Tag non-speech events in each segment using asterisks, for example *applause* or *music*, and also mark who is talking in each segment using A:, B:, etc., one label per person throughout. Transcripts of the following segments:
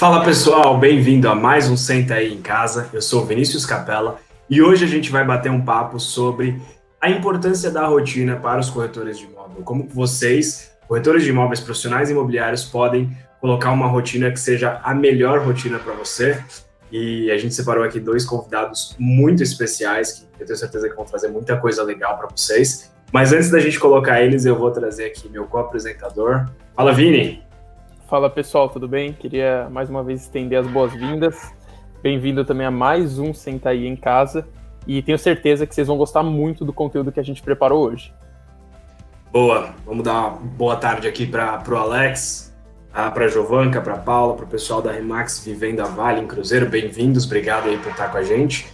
A: Fala pessoal, bem-vindo a mais um Senta aí em Casa. Eu sou Vinícius Capella e hoje a gente vai bater um papo sobre a importância da rotina para os corretores de imóvel. Como vocês, corretores de imóveis profissionais imobiliários, podem colocar uma rotina que seja a melhor rotina para você. E a gente separou aqui dois convidados muito especiais que eu tenho certeza que vão trazer muita coisa legal para vocês. Mas antes da gente colocar eles, eu vou trazer aqui meu co-apresentador. Fala, Vini!
B: Fala pessoal, tudo bem? Queria mais uma vez estender as boas-vindas. Bem-vindo também a mais um Senta aí em Casa. E tenho certeza que vocês vão gostar muito do conteúdo que a gente preparou hoje.
A: Boa, vamos dar uma boa tarde aqui para o Alex, para a Jovanca, para a Paula, para o pessoal da Remax Vivenda Vale em Cruzeiro. Bem-vindos, obrigado aí por estar com a gente.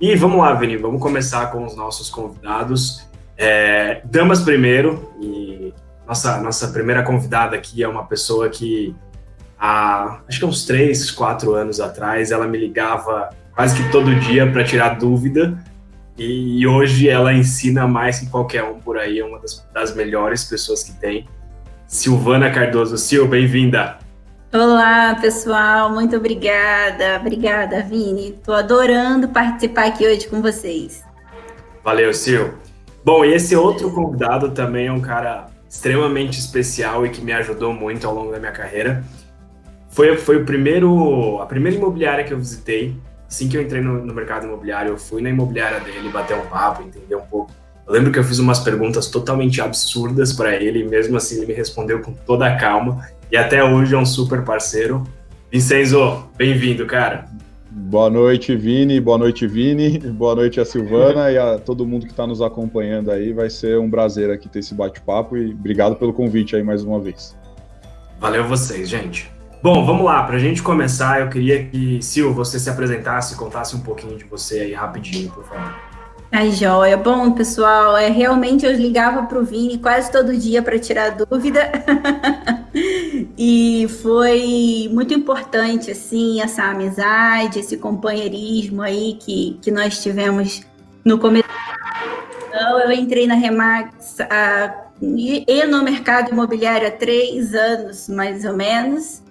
A: E vamos lá, Vini, vamos começar com os nossos convidados. É, damas primeiro, e nossa, nossa primeira convidada aqui é uma pessoa que há acho que uns três, quatro anos atrás ela me ligava quase que todo dia para tirar dúvida e hoje ela ensina mais que qualquer um por aí, é uma das, das melhores pessoas que tem. Silvana Cardoso. Sil, bem-vinda.
C: Olá, pessoal, muito obrigada. Obrigada, Vini. Estou adorando participar aqui hoje com vocês.
A: Valeu, Sil. Bom, e esse outro convidado também é um cara extremamente especial e que me ajudou muito ao longo da minha carreira. Foi, foi o primeiro, a primeira imobiliária que eu visitei. Assim que eu entrei no, no mercado imobiliário, eu fui na imobiliária dele, bater um papo, entender um pouco. Eu lembro que eu fiz umas perguntas totalmente absurdas para ele, e mesmo assim ele me respondeu com toda a calma. E até hoje é um super parceiro. Vincenzo, bem-vindo, cara.
D: Boa noite, Vini. Boa noite, Vini. *laughs* Boa noite a Silvana e a todo mundo que está nos acompanhando aí. Vai ser um prazer aqui ter esse bate-papo e obrigado pelo convite aí mais uma vez.
A: Valeu vocês, gente. Bom, vamos lá. Para a gente começar, eu queria que, Sil, você se apresentasse, contasse um pouquinho de você aí rapidinho, por favor.
C: Ai, joia. Bom, pessoal, é, realmente eu ligava para o Vini quase todo dia para tirar dúvida. *laughs* e foi muito importante, assim, essa amizade, esse companheirismo aí que, que nós tivemos no começo. Então, eu entrei na Remax a, e no mercado imobiliário há três anos, mais ou menos.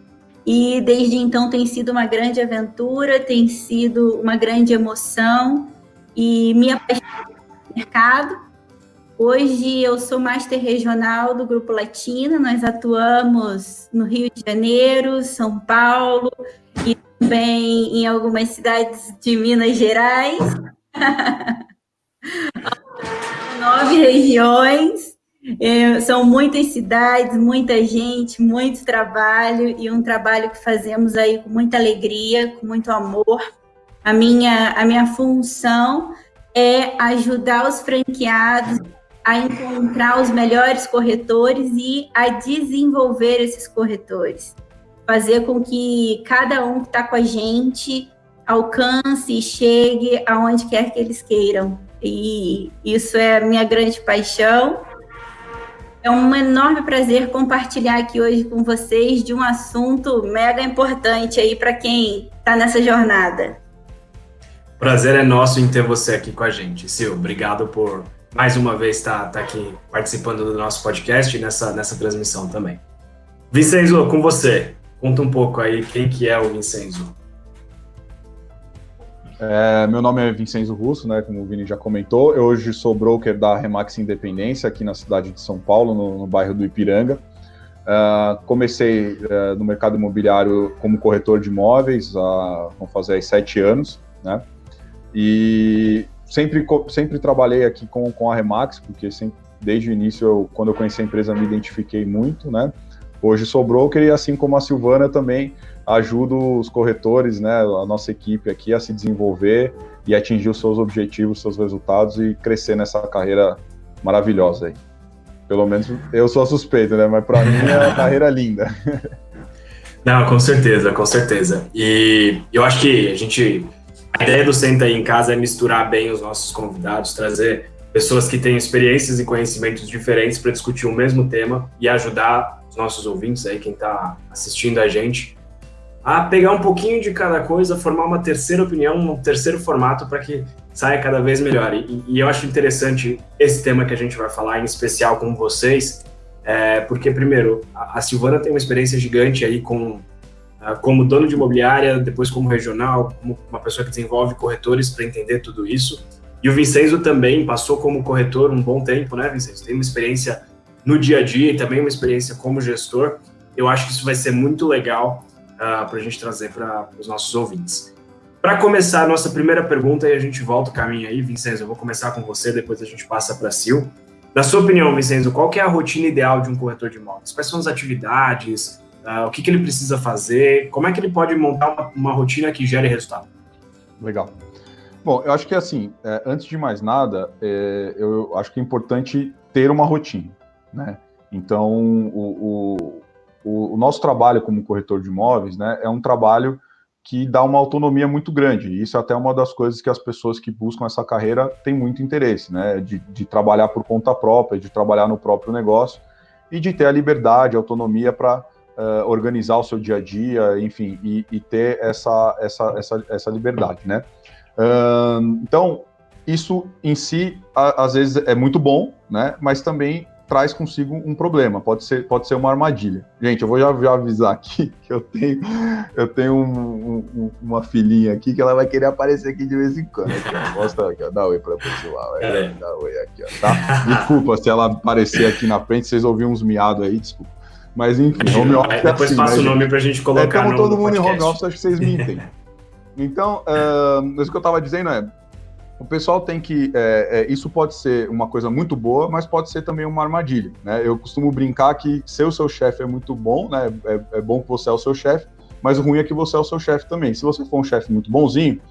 C: E desde então tem sido uma grande aventura, tem sido uma grande emoção e me apaixonei pelo mercado Hoje eu sou master regional do Grupo Latino, nós atuamos no Rio de Janeiro, São Paulo e também em algumas cidades de Minas Gerais. *laughs* Nove regiões, é, são muitas cidades, muita gente, muito trabalho e um trabalho que fazemos aí com muita alegria, com muito amor. A minha, a minha função é ajudar os franqueados a encontrar os melhores corretores e a desenvolver esses corretores. Fazer com que cada um que está com a gente alcance e chegue aonde quer que eles queiram. E isso é a minha grande paixão. É um enorme prazer compartilhar aqui hoje com vocês de um assunto mega importante aí para quem está nessa jornada.
A: Prazer é nosso em ter você aqui com a gente. Sil, obrigado por mais uma vez estar tá, tá aqui participando do nosso podcast e nessa, nessa transmissão também. Vincenzo, com você, conta um pouco aí quem que é o Vincenzo.
D: É, meu nome é Vincenzo Russo, né, como o Vini já comentou. Eu hoje sou broker da Remax Independência, aqui na cidade de São Paulo, no, no bairro do Ipiranga. Uh, comecei uh, no mercado imobiliário como corretor de imóveis, há, vão fazer aí sete anos, né? E sempre, sempre trabalhei aqui com, com a Remax, porque sempre, desde o início, eu, quando eu conheci a empresa, me identifiquei muito, né? Hoje sou broker e, assim como a Silvana, também ajudo os corretores, né, a nossa equipe aqui a se desenvolver e atingir os seus objetivos, seus resultados e crescer nessa carreira maravilhosa aí. Pelo menos eu sou suspeito, né? Mas para mim é uma *laughs* carreira linda.
A: Não, com certeza, com certeza. E eu acho que a gente a ideia do Senta aí em Casa é misturar bem os nossos convidados, trazer pessoas que têm experiências e conhecimentos diferentes para discutir o mesmo tema e ajudar os nossos ouvintes aí, quem está assistindo a gente, a pegar um pouquinho de cada coisa, formar uma terceira opinião, um terceiro formato para que saia cada vez melhor. E, e, eu acho interessante esse tema que a gente vai falar, em especial com vocês, é, porque, primeiro, a, a Silvana tem uma experiência gigante aí com como dono de imobiliária, depois como regional, como uma pessoa que desenvolve corretores para entender tudo isso. E o Vincenzo também passou como corretor um bom tempo, né, Vincenzo? Tem uma experiência no dia a dia e também uma experiência como gestor. Eu acho que isso vai ser muito legal uh, para a gente trazer para os nossos ouvintes. Para começar nossa primeira pergunta, e a gente volta o caminho aí, Vincenzo, eu vou começar com você, depois a gente passa para a Sil. Na sua opinião, Vincenzo, qual é a rotina ideal de um corretor de imóveis? Quais são as atividades? Uh, o que, que, ele precisa fazer? Como é que ele pode montar uma, uma rotina que gere resultado?
D: Legal. Bom, eu acho que assim, é, antes de mais nada, é, eu acho que é importante ter uma rotina, né? Então, o, o, o, nosso trabalho como corretor de imóveis, né, é um trabalho que dá uma autonomia muito grande. E isso é até uma das coisas que as pessoas que buscam essa carreira têm muito interesse, né? De, de trabalhar por conta própria, de trabalhar no próprio negócio e de ter a liberdade, a autonomia para uh, organizar o seu dia a dia, enfim, e, e ter essa, essa, essa, essa liberdade, né? Uh, então, isso em si, a, às vezes, é muito bom, né? Mas também traz consigo um problema, pode ser, pode ser uma armadilha. Gente, eu vou já, já avisar aqui *laughs* que eu tenho, eu tenho um, um, uma filhinha aqui que ela vai querer aparecer aqui de vez em quando. Aqui, ó. Mostra aqui, ó. dá oi para pessoal. É, dá oi aqui, ó, tá? Desculpa se ela aparecer aqui na frente, vocês ouviram uns miados aí, desculpa. Mas enfim,
A: home office. É depois assim, passa né, o nome para a gente colocar.
D: Estamos é, todo mundo podcast. em home office, acho que vocês me entendem. *laughs* Então, uh, isso que eu estava dizendo é, o pessoal tem que. É, é, isso pode ser uma coisa muito boa, mas pode ser também uma armadilha. Né? Eu costumo brincar que ser o seu chefe é muito bom, né? É, é, bom que você é o seu chefe, mas o ruim é que você é o seu chefe também. Se você for um chefe muito bonzinho,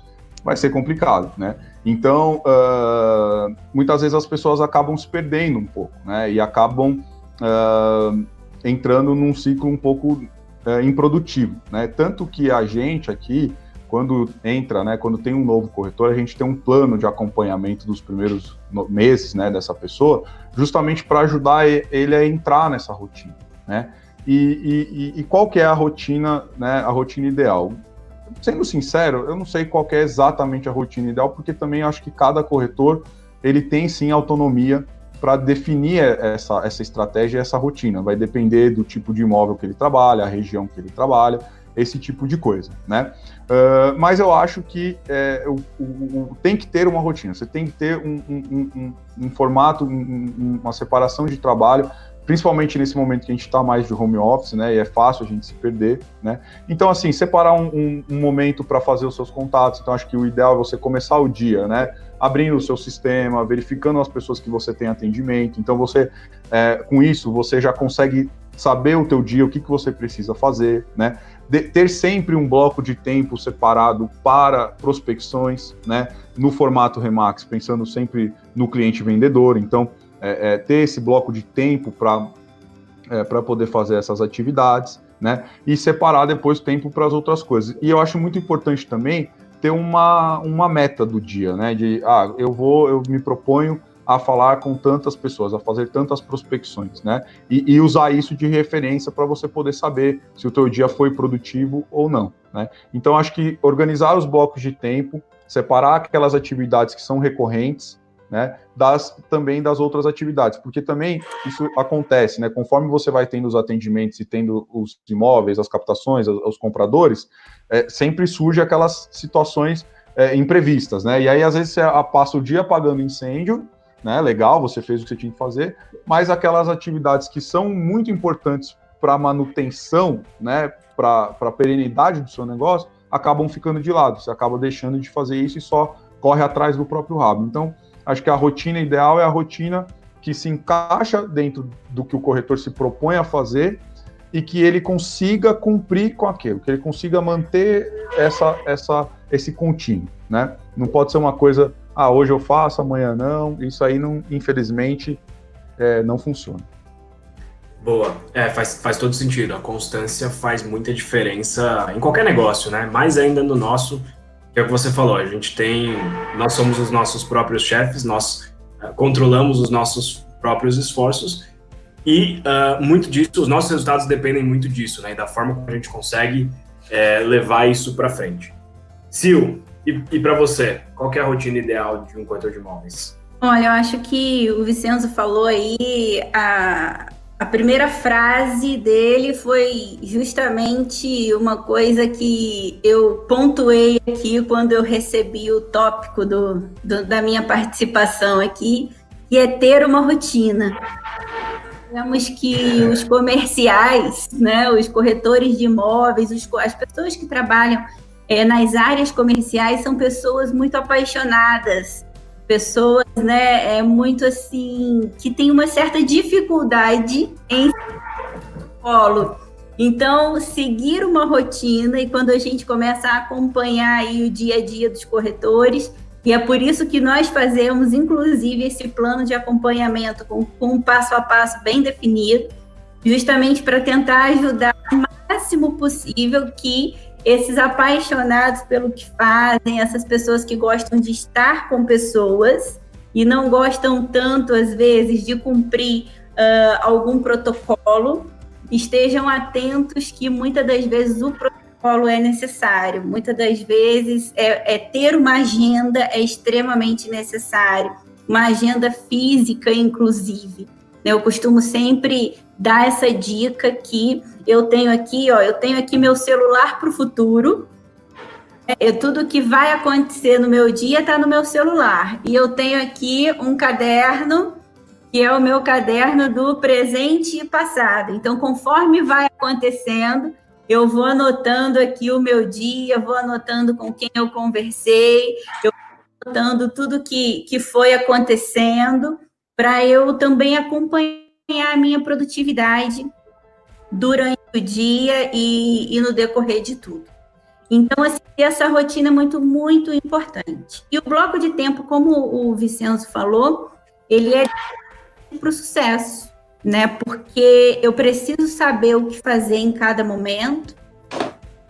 D: vai ser complicado, né? Então, uh, muitas vezes as pessoas acabam se perdendo um pouco, né? E acabam uh, entrando num ciclo um pouco uh, improdutivo, né? Tanto que a gente aqui quando entra, né, quando tem um novo corretor, a gente tem um plano de acompanhamento dos primeiros meses, né, dessa pessoa, justamente para ajudar ele a entrar nessa rotina, né? E, e, e, qual que é a rotina, né, a rotina ideal? Sendo sincero, eu não sei qual é exatamente a rotina ideal, porque também acho que cada corretor ele tem sim autonomia para definir essa, essa estratégia e essa rotina. Vai depender do tipo de imóvel que ele trabalha, a região que ele trabalha, esse tipo de coisa, né? Uh, mas eu acho que é, o, o, o, tem que ter uma rotina, você tem que ter um, um, um, um formato, uma separação de trabalho, principalmente nesse momento que a gente está mais de home office, né? E é fácil a gente se perder, né? Então, assim, separar um, momento para fazer os seus contatos. Então, acho que o ideal é você começar o dia, né? Abrindo o seu sistema, verificando as pessoas que você tem atendimento. Então, você, é, com isso, você já consegue saber o teu dia, o que, que você precisa fazer, né? de, ter sempre um bloco de tempo separado para prospecções, né, no formato Remax, pensando sempre no cliente vendedor. Então, é, é, ter esse bloco de tempo para é, poder fazer essas atividades, né, e separar depois tempo para as outras coisas. E eu acho muito importante também ter uma, uma meta do dia, né, de, ah, eu vou, eu me proponho a falar com tantas pessoas, a fazer tantas prospecções, né? E, e usar isso de referência para você poder saber se o teu dia foi produtivo ou não, né? Então acho que organizar os blocos de tempo, separar aquelas atividades que são recorrentes, né? Das também das outras atividades, porque também isso acontece, né? Conforme você vai tendo os atendimentos e tendo os imóveis, as captações, os, os compradores, é, sempre surge aquelas situações é, imprevistas, né? E aí às vezes você passa o dia apagando incêndio né? Legal, você fez o que você tinha que fazer, mas aquelas atividades que são muito importantes para manutenção, né, para a perenidade do seu negócio, acabam ficando de lado. Você acaba deixando de fazer isso e só corre atrás do próprio rabo. Então, acho que a rotina ideal é a rotina que se encaixa dentro do que o corretor se propõe a fazer e que ele consiga cumprir com aquilo, que ele consiga manter essa, essa, esse contínuo, né? Não pode ser uma coisa ah, hoje eu faço, amanhã não. Isso aí, não, infelizmente, é, não funciona.
A: Boa. É, faz, faz todo sentido. A constância faz muita diferença em qualquer negócio, né? Mais ainda no nosso, é o que você falou. A gente tem. Nós somos os nossos próprios chefes, nós uh, controlamos os nossos próprios esforços e uh, muito disso, os nossos resultados dependem muito disso, né? Da forma como a gente consegue é, levar isso para frente. Sil, e, e para você, qual é a rotina ideal de um corretor de imóveis?
C: Olha, eu acho que o Vicenzo falou aí a, a primeira frase dele foi justamente uma coisa que eu pontuei aqui quando eu recebi o tópico do, do da minha participação aqui, que é ter uma rotina. Vemos que os comerciais, né, os corretores de imóveis, os, as pessoas que trabalham é, nas áreas comerciais são pessoas muito apaixonadas pessoas, né, é muito assim, que tem uma certa dificuldade em polo. Então, seguir uma rotina e quando a gente começa a acompanhar aí o dia a dia dos corretores, e é por isso que nós fazemos, inclusive, esse plano de acompanhamento com, com um passo a passo bem definido, justamente para tentar ajudar o máximo possível que esses apaixonados pelo que fazem, essas pessoas que gostam de estar com pessoas e não gostam tanto, às vezes, de cumprir uh, algum protocolo, estejam atentos que muitas das vezes o protocolo é necessário, muitas das vezes é, é ter uma agenda é extremamente necessário, uma agenda física, inclusive. Eu costumo sempre dar essa dica que eu tenho aqui, ó, eu tenho aqui meu celular para o futuro. É, tudo que vai acontecer no meu dia está no meu celular. E eu tenho aqui um caderno, que é o meu caderno do presente e passado. Então, conforme vai acontecendo, eu vou anotando aqui o meu dia, vou anotando com quem eu conversei, eu vou anotando tudo que, que foi acontecendo para eu também acompanhar a minha produtividade durante o dia e, e no decorrer de tudo. Então, assim, essa rotina é muito, muito importante. E o bloco de tempo, como o Vicenzo falou, ele é para o sucesso, né? Porque eu preciso saber o que fazer em cada momento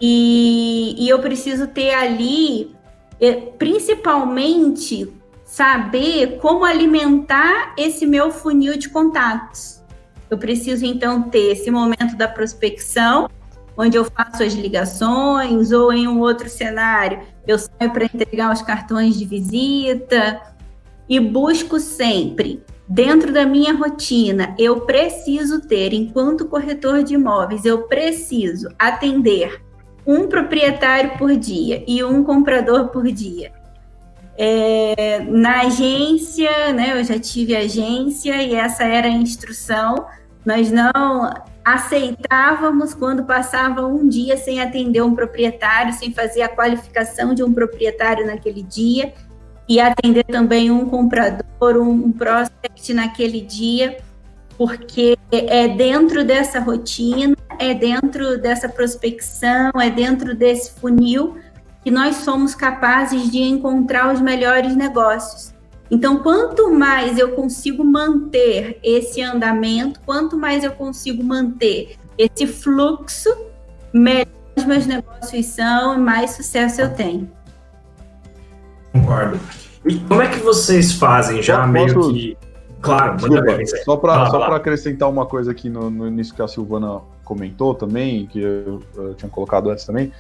C: e, e eu preciso ter ali, eh, principalmente, saber como alimentar esse meu funil de contatos. Eu preciso então ter esse momento da prospecção, onde eu faço as ligações, ou em um outro cenário, eu saio para entregar os cartões de visita e busco sempre dentro da minha rotina, eu preciso ter, enquanto corretor de imóveis, eu preciso atender um proprietário por dia e um comprador por dia. É, na agência, né, eu já tive agência e essa era a instrução. Nós não aceitávamos quando passava um dia sem atender um proprietário, sem fazer a qualificação de um proprietário naquele dia e atender também um comprador, um prospect naquele dia, porque é dentro dessa rotina, é dentro dessa prospecção, é dentro desse funil que nós somos capazes de encontrar os melhores negócios. Então, quanto mais eu consigo manter esse andamento, quanto mais eu consigo manter esse fluxo, melhor os meus negócios são e mais sucesso eu tenho.
A: Concordo. E como é que vocês fazem já Posso... meio que. Claro,
D: Desculpa, só para só acrescentar uma coisa aqui no, no, início que a Silvana comentou também, que eu, eu tinha colocado antes também.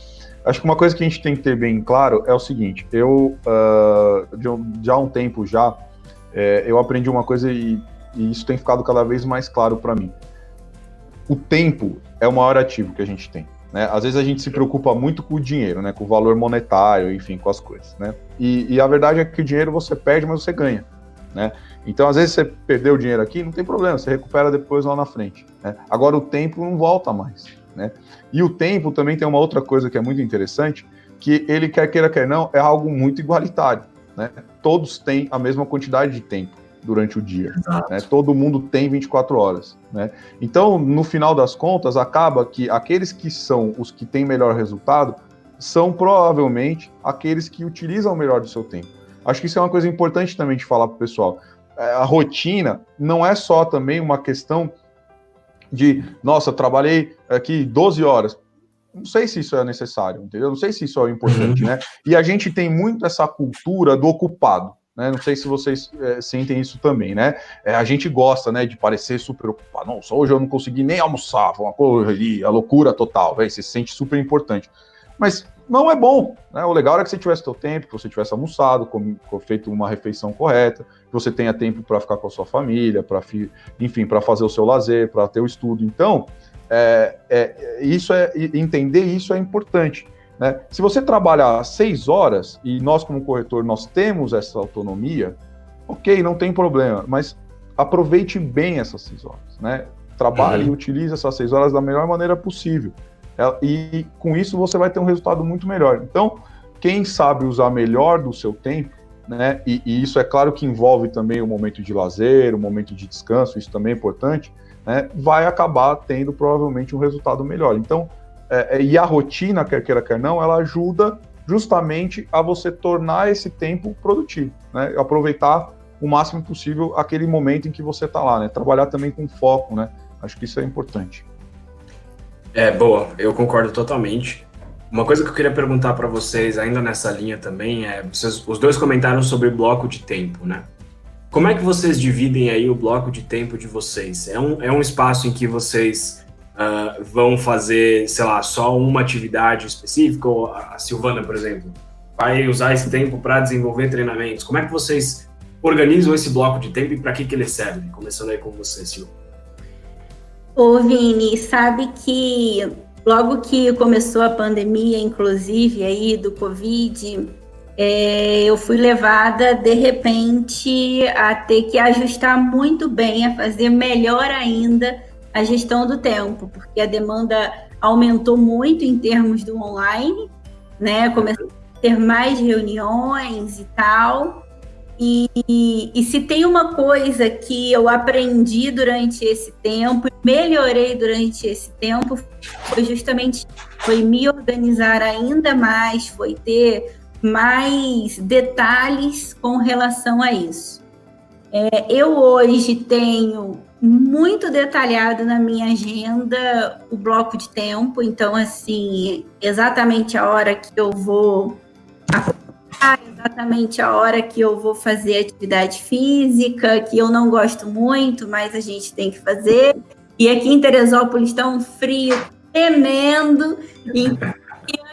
D: Acho que uma coisa que a gente tem que ter bem claro é o seguinte: eu, uh, de, há um tempo já, é, eu aprendi uma coisa e, e, isso tem ficado cada vez mais claro para mim. O tempo é o maior ativo que a gente tem. Né? Às vezes a gente se preocupa muito com o dinheiro, né? com o valor monetário, enfim, com as coisas. Né? E, e a verdade é que o dinheiro você perde, mas você ganha. Né? Então, às vezes você perdeu o dinheiro aqui, não tem problema, você recupera depois lá na frente. Né? Agora, o tempo não volta mais. Né? E o tempo também tem uma outra coisa que é muito interessante, que ele quer queira quer não, é algo muito igualitário. Né? Todos têm a mesma quantidade de tempo durante o dia. Né? Todo mundo tem 24 horas. Né? Então, no final das contas, acaba que aqueles que são os que têm melhor resultado são provavelmente aqueles que utilizam melhor do seu tempo. Acho que isso é uma coisa importante também de falar para o pessoal. É, a rotina não é só também uma questão de, nossa, trabalhei aqui 12 horas. Não sei se isso é necessário, entendeu? Não sei se isso é importante, uhum. né? E a gente tem muito essa cultura do ocupado. Né? Não sei se vocês é, sentem isso também, né? É, a gente gosta, né, de parecer super ocupado. Nossa, hoje eu não consegui nem almoçar, foi uma correria, loucura total, véio, você se sente super importante. Mas não é bom. Né? O legal é que você tivesse seu tempo, que você tivesse almoçado, com, com, feito uma refeição correta, que você tenha tempo para ficar com a sua família, para enfim, para fazer o seu lazer, para ter o estudo. Então, é, é, isso é entender isso é importante. Né? Se você trabalhar seis horas e nós como corretor nós temos essa autonomia, ok, não tem problema, mas aproveite bem essas seis horas, né? Trabalhe uhum. e utilize essas seis horas da melhor maneira possível. É, e com isso você vai ter um resultado muito melhor. Então, quem sabe usar melhor do seu tempo, né? E, e, isso é claro que envolve também o momento de lazer, o momento de descanso, isso também é importante, né? Vai acabar tendo provavelmente um resultado melhor. Então, é, é, e a rotina, quer queira, quer não, ela ajuda justamente a você tornar esse tempo produtivo, né? Aproveitar o máximo possível aquele momento em que você está lá, né? Trabalhar também com foco, né? Acho que isso é importante.
A: É, boa, eu concordo totalmente. Uma coisa que eu queria perguntar para vocês, ainda nessa linha também, é: vocês, os dois comentaram sobre bloco de tempo, né? Como é que vocês dividem aí o bloco de tempo de vocês? É um, é um espaço em que vocês uh, vão fazer, sei lá, só uma atividade específica? Ou a Silvana, por exemplo, vai usar esse tempo para desenvolver treinamentos? Como é que vocês organizam esse bloco de tempo e para que, que ele serve? Começando aí com você, Silvana.
C: Ô, Vini, sabe que logo que começou a pandemia, inclusive aí do Covid, é, eu fui levada de repente a ter que ajustar muito bem, a fazer melhor ainda a gestão do tempo, porque a demanda aumentou muito em termos do online, né? Começou a ter mais reuniões e tal. E, e, se tem uma coisa que eu aprendi durante esse tempo, melhorei durante esse tempo, foi justamente foi me organizar ainda mais, foi ter mais detalhes com relação a isso. É, eu hoje tenho muito detalhado na minha agenda o bloco de tempo, então assim, exatamente a hora que eu vou exatamente a hora que eu vou fazer atividade física, que eu não gosto muito, mas a gente tem que fazer. E aqui em Teresópolis está um frio tremendo, e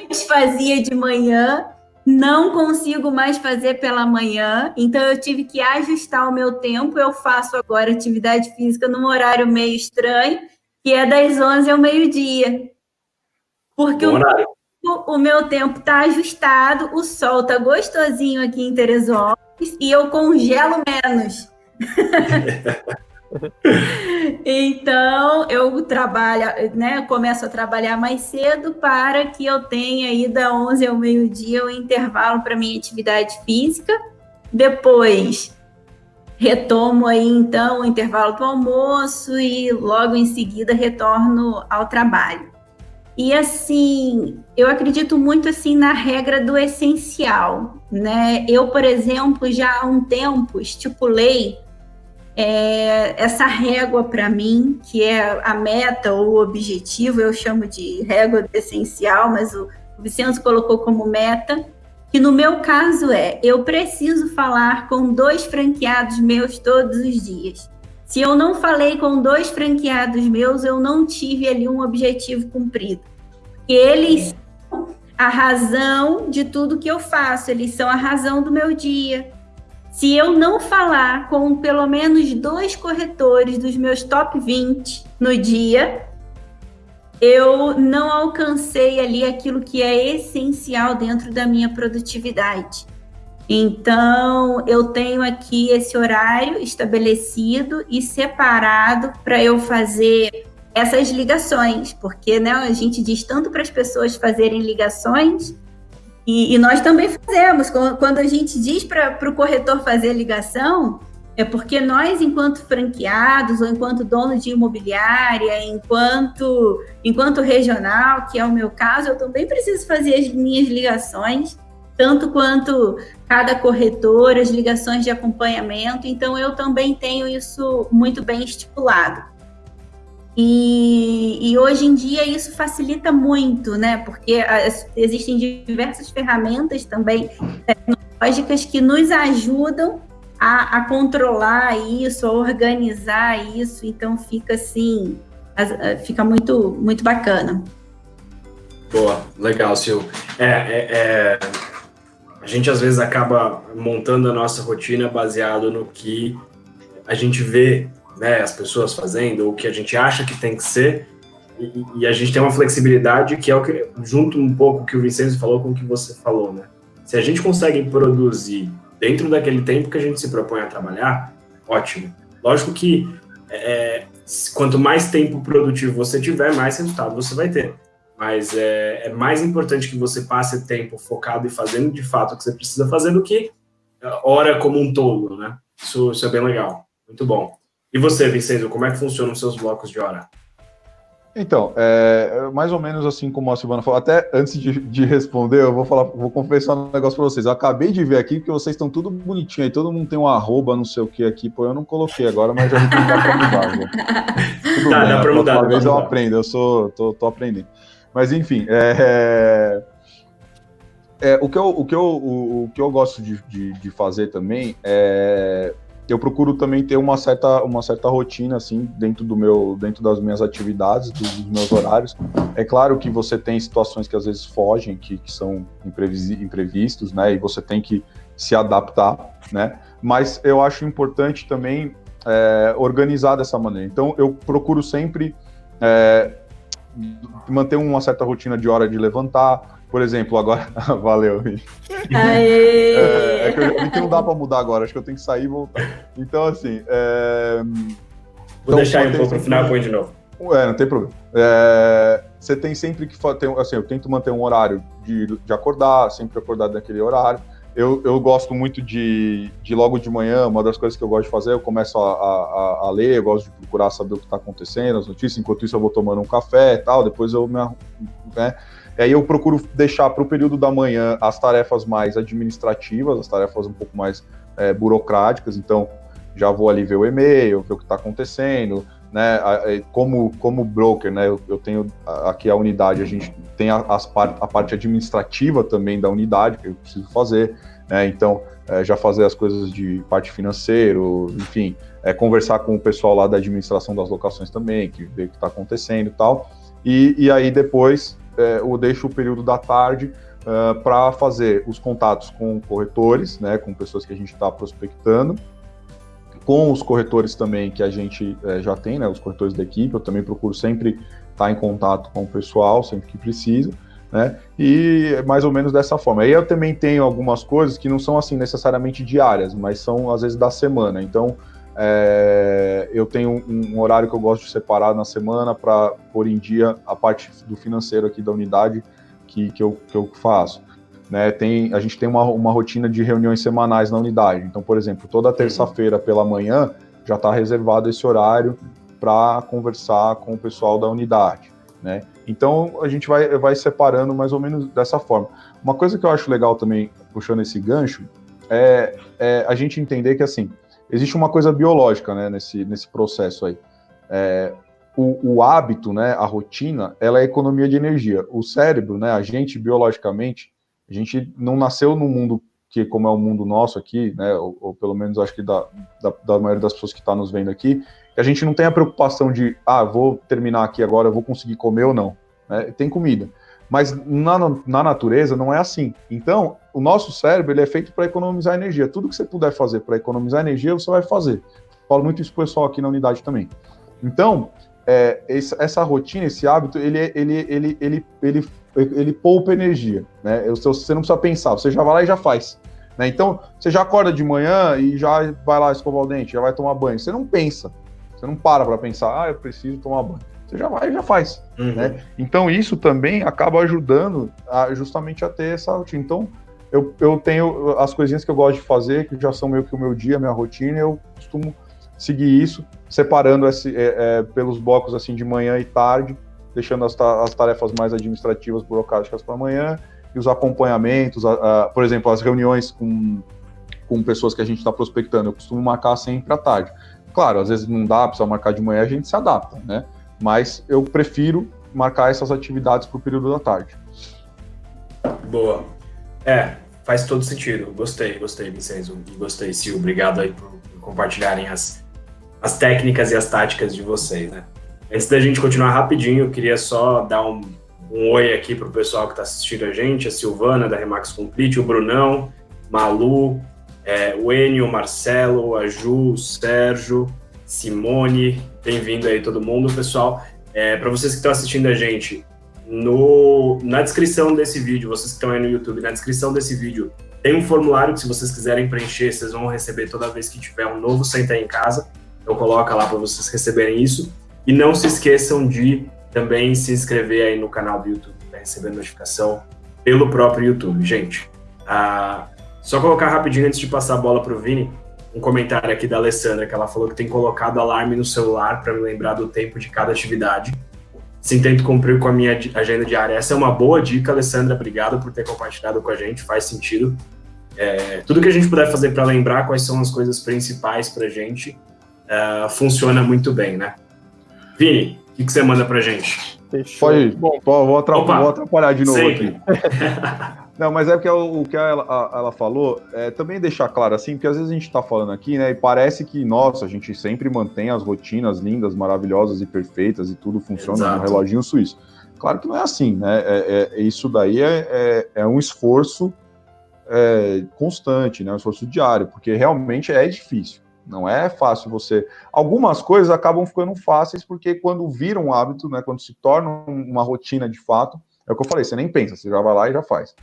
C: antes fazia de manhã, não consigo mais fazer pela manhã, então eu tive que ajustar o meu tempo. Eu faço agora atividade física num horário meio estranho, que é das 11 ao meio-dia. Porque Bom horário o meu tempo está ajustado, o sol está gostosinho aqui em Teresópolis e eu congelo menos. *laughs* então eu trabalho, né? Começo a trabalhar mais cedo para que eu tenha aí da 11 ao meio-dia o intervalo para minha atividade física. Depois retomo aí então o intervalo do almoço e logo em seguida retorno ao trabalho. E assim, eu acredito muito assim na regra do essencial, né? Eu, por exemplo, já há um tempo estipulei é, essa régua para mim, que é a meta ou o objetivo, eu chamo de régua do essencial, mas o, Vicente colocou como meta, que no meu caso é, eu preciso falar com dois franqueados meus todos os dias. Se eu não falei com dois franqueados meus, eu não tive ali um objetivo cumprido. E eles são a razão de tudo que eu faço, eles são a razão do meu dia. Se eu não falar com pelo menos dois corretores dos meus top 20 no dia, eu não alcancei ali aquilo que é essencial dentro da minha produtividade. Então, eu tenho aqui esse horário estabelecido e separado para eu fazer essas ligações, porque né, a gente diz tanto para as pessoas fazerem ligações, e, e, nós também fazemos. Quando a gente diz para o corretor fazer ligação, é porque nós, enquanto franqueados, ou enquanto dono de imobiliária, enquanto, enquanto regional, que é o meu caso, eu também preciso fazer as minhas ligações tanto quanto cada corretor, as ligações de acompanhamento. Então, eu também tenho isso muito bem estipulado. E, e hoje em dia isso facilita muito, né? Porque as, existem diversas ferramentas também tecnológicas que nos ajudam a, a, controlar isso, a organizar isso. Então, fica assim, fica muito, muito bacana.
A: Boa, legal, Sil. É, é, é, gente às vezes acaba montando a nossa rotina baseado no que a gente vê né, as pessoas fazendo, ou o que a gente acha que tem que ser, e, e, a gente tem uma flexibilidade que é o que, junto um pouco que o Vincenzo falou com o que você falou, né? Se a gente consegue produzir dentro daquele tempo que a gente se propõe a trabalhar, ótimo. Lógico que é, quanto mais tempo produtivo você tiver, mais resultado você vai ter. Mas é, é, mais importante que você passe tempo focado e fazendo de fato o que você precisa fazer do que é, hora como um todo, né? Isso, isso é bem legal. Muito bom. E você, Vincenzo, como é que funcionam os seus blocos de hora?
D: Então, é, mais ou menos assim como a Silvana falou, até antes de, de responder, eu vou falar, vou confessar um negócio para vocês. Eu acabei de ver aqui que vocês estão tudo bonitinho aí, todo mundo tem um arroba, não sei o que aqui, pô, eu não coloquei agora, mas já que *laughs* dá para mudar. Tudo tá, bem, dá para mudar. Uma vez eu aprendo, eu sou, tô, tô aprendendo. Mas enfim, é, é, o, que eu, o, que eu, o, o que eu gosto de, de, de, fazer também é eu procuro também ter uma certa, uma certa rotina assim dentro do meu dentro das minhas atividades dos, dos meus horários. É claro que você tem situações que às vezes fogem que, que são imprevistos né e você tem que se adaptar né. Mas eu acho importante também é, organizar dessa maneira. Então eu procuro sempre é, manter uma certa rotina de hora de levantar. Por exemplo, agora. *laughs* Valeu,
C: Aê!
D: É, é que eu vi que não dá para mudar agora, acho que eu tenho que sair e voltar. Então, assim. É...
A: Vou então, deixar aí um pouco no final e põe de novo.
D: É, não tem problema. É, você tem sempre que assim, eu tento manter um horário de, de acordar, sempre acordar naquele horário. Eu, eu gosto muito de, de logo de manhã, uma das coisas que eu gosto de fazer, eu começo a, a, a ler, eu gosto de procurar saber o que está acontecendo, as notícias, enquanto isso eu vou tomando um café e tal, depois eu me né? E aí eu procuro deixar para o período da manhã as tarefas mais administrativas, as tarefas um pouco mais é, burocráticas, então já vou ali ver o e-mail, ver o que está acontecendo, né, como, como broker, né, eu, tenho aqui a unidade, a gente tem a, as a parte administrativa também da unidade que eu preciso fazer, né, então é, já fazer as coisas de parte financeiro, enfim, é, conversar com o pessoal lá da administração das locações também, que vê o que está acontecendo e tal, e, e aí depois é, eu deixo o período da tarde uh, para fazer os contatos com corretores, né, com pessoas que a gente está prospectando, com os corretores também que a gente é, já tem, né, os corretores da equipe, eu também procuro sempre estar tá em contato com o pessoal, sempre que precisa, né, e é mais ou menos dessa forma. Aí eu também tenho algumas coisas que não são assim necessariamente diárias, mas são às vezes da semana, então é, eu tenho um, um, horário que eu gosto de separar na semana para pôr em dia a parte do financeiro aqui da unidade que, que, eu, que eu faço. Né, tem, a gente tem uma, uma rotina de reuniões semanais na unidade. Então, por exemplo, toda terça-feira pela manhã já está reservado esse horário para conversar com o pessoal da unidade. Né? Então, a gente vai, vai separando mais ou menos dessa forma. Uma coisa que eu acho legal também, puxando esse gancho, é, é a gente entender que, assim, existe uma coisa biológica né, nesse, nesse processo aí. É, o, o, hábito, né, a rotina, ela é economia de energia. O cérebro, né, a gente biologicamente, a gente não nasceu no mundo que, como é o mundo nosso aqui, né, ou, ou pelo menos acho que da, da, da maioria das pessoas que está nos vendo aqui, que a gente não tem a preocupação de, ah, vou terminar aqui agora, vou conseguir comer ou não. Né? Tem comida. Mas na, na natureza não é assim. Então, o nosso cérebro ele é feito para economizar energia. Tudo que você puder fazer para economizar energia, você vai fazer. Falo muito isso pessoal aqui na unidade também. Então, é, essa rotina, esse hábito, ele, ele, ele, ele, ele ele poupa energia, né? Você não precisa pensar, você já vai lá e já faz. Né? Então, você já acorda de manhã e já vai lá escovar o dente, já vai tomar banho. Você não pensa, você não para para pensar, ah, eu preciso tomar banho. Você já vai e já faz. Uhum. Né? Então, isso também acaba ajudando a, justamente a ter essa rotina. Então, eu, eu tenho as coisinhas que eu gosto de fazer, que já são meio que o meu dia, minha rotina, eu costumo seguir isso, separando esse, é, é, pelos blocos assim de manhã e tarde, deixando as, ta as tarefas mais administrativas, burocráticas para amanhã, e os acompanhamentos, a, a, por exemplo, as reuniões com, com pessoas que a gente está prospectando, eu costumo marcar sempre à tarde. Claro, às vezes não dá, precisa marcar de manhã, a gente se adapta, né? Mas eu prefiro marcar essas atividades para o período da tarde.
A: Boa. É, faz todo sentido. Gostei, gostei, Vincenzo. E gostei, Sil. Obrigado aí por compartilharem as, as técnicas e as táticas de vocês, né? Antes da gente continuar rapidinho, eu queria só dar um um oi aqui o pessoal que está assistindo a gente, a Silvana da Remax Complete, o Brunão, Malu, é, o Enio, o Marcelo, a Ju, o Sérgio, Simone, bem-vindo aí todo mundo, pessoal. É, para vocês que estão assistindo a gente, no, na descrição desse vídeo, vocês que estão aí no YouTube, na descrição desse vídeo tem um formulário que se vocês quiserem preencher, vocês vão receber toda vez que tiver um novo Senta em Casa. Então coloca lá para vocês receberem isso. E não se esqueçam de também se inscrever aí no canal do YouTube para receber notificação pelo próprio YouTube, gente. Ah, só colocar rapidinho antes de passar a bola para o Vini, um comentário aqui da Alessandra, que ela falou que tem colocado alarme no celular para me lembrar do tempo de cada atividade. Sim, tento cumprir com a minha agenda diária. Essa é uma boa dica, Alessandra. Obrigado por ter compartilhado com a gente, faz sentido. É, tudo que a gente puder fazer para lembrar quais são as coisas principais para a gente uh, funciona muito bem, né? Vini, o que, que, você manda para a gente?
D: Pode, Bom, vou, atrapalhar, vou atrapalhar de novo Sempre. aqui. *laughs* Não, mas é porque o, que ela, a, ela falou, é, também deixar claro assim, porque às vezes a gente está falando aqui, né, e parece que, nossa, a gente sempre mantém as rotinas lindas, maravilhosas e perfeitas e tudo funciona Exato. no reloginho suíço. Claro que não é assim, né? É, é, isso daí é, é, é um esforço é, constante, né? Um esforço diário, porque realmente é difícil. Não é fácil você. Algumas coisas acabam ficando fáceis porque quando viram um hábito, né? Quando se torna uma rotina de fato, é o que eu falei, você nem pensa, você já vai lá e já faz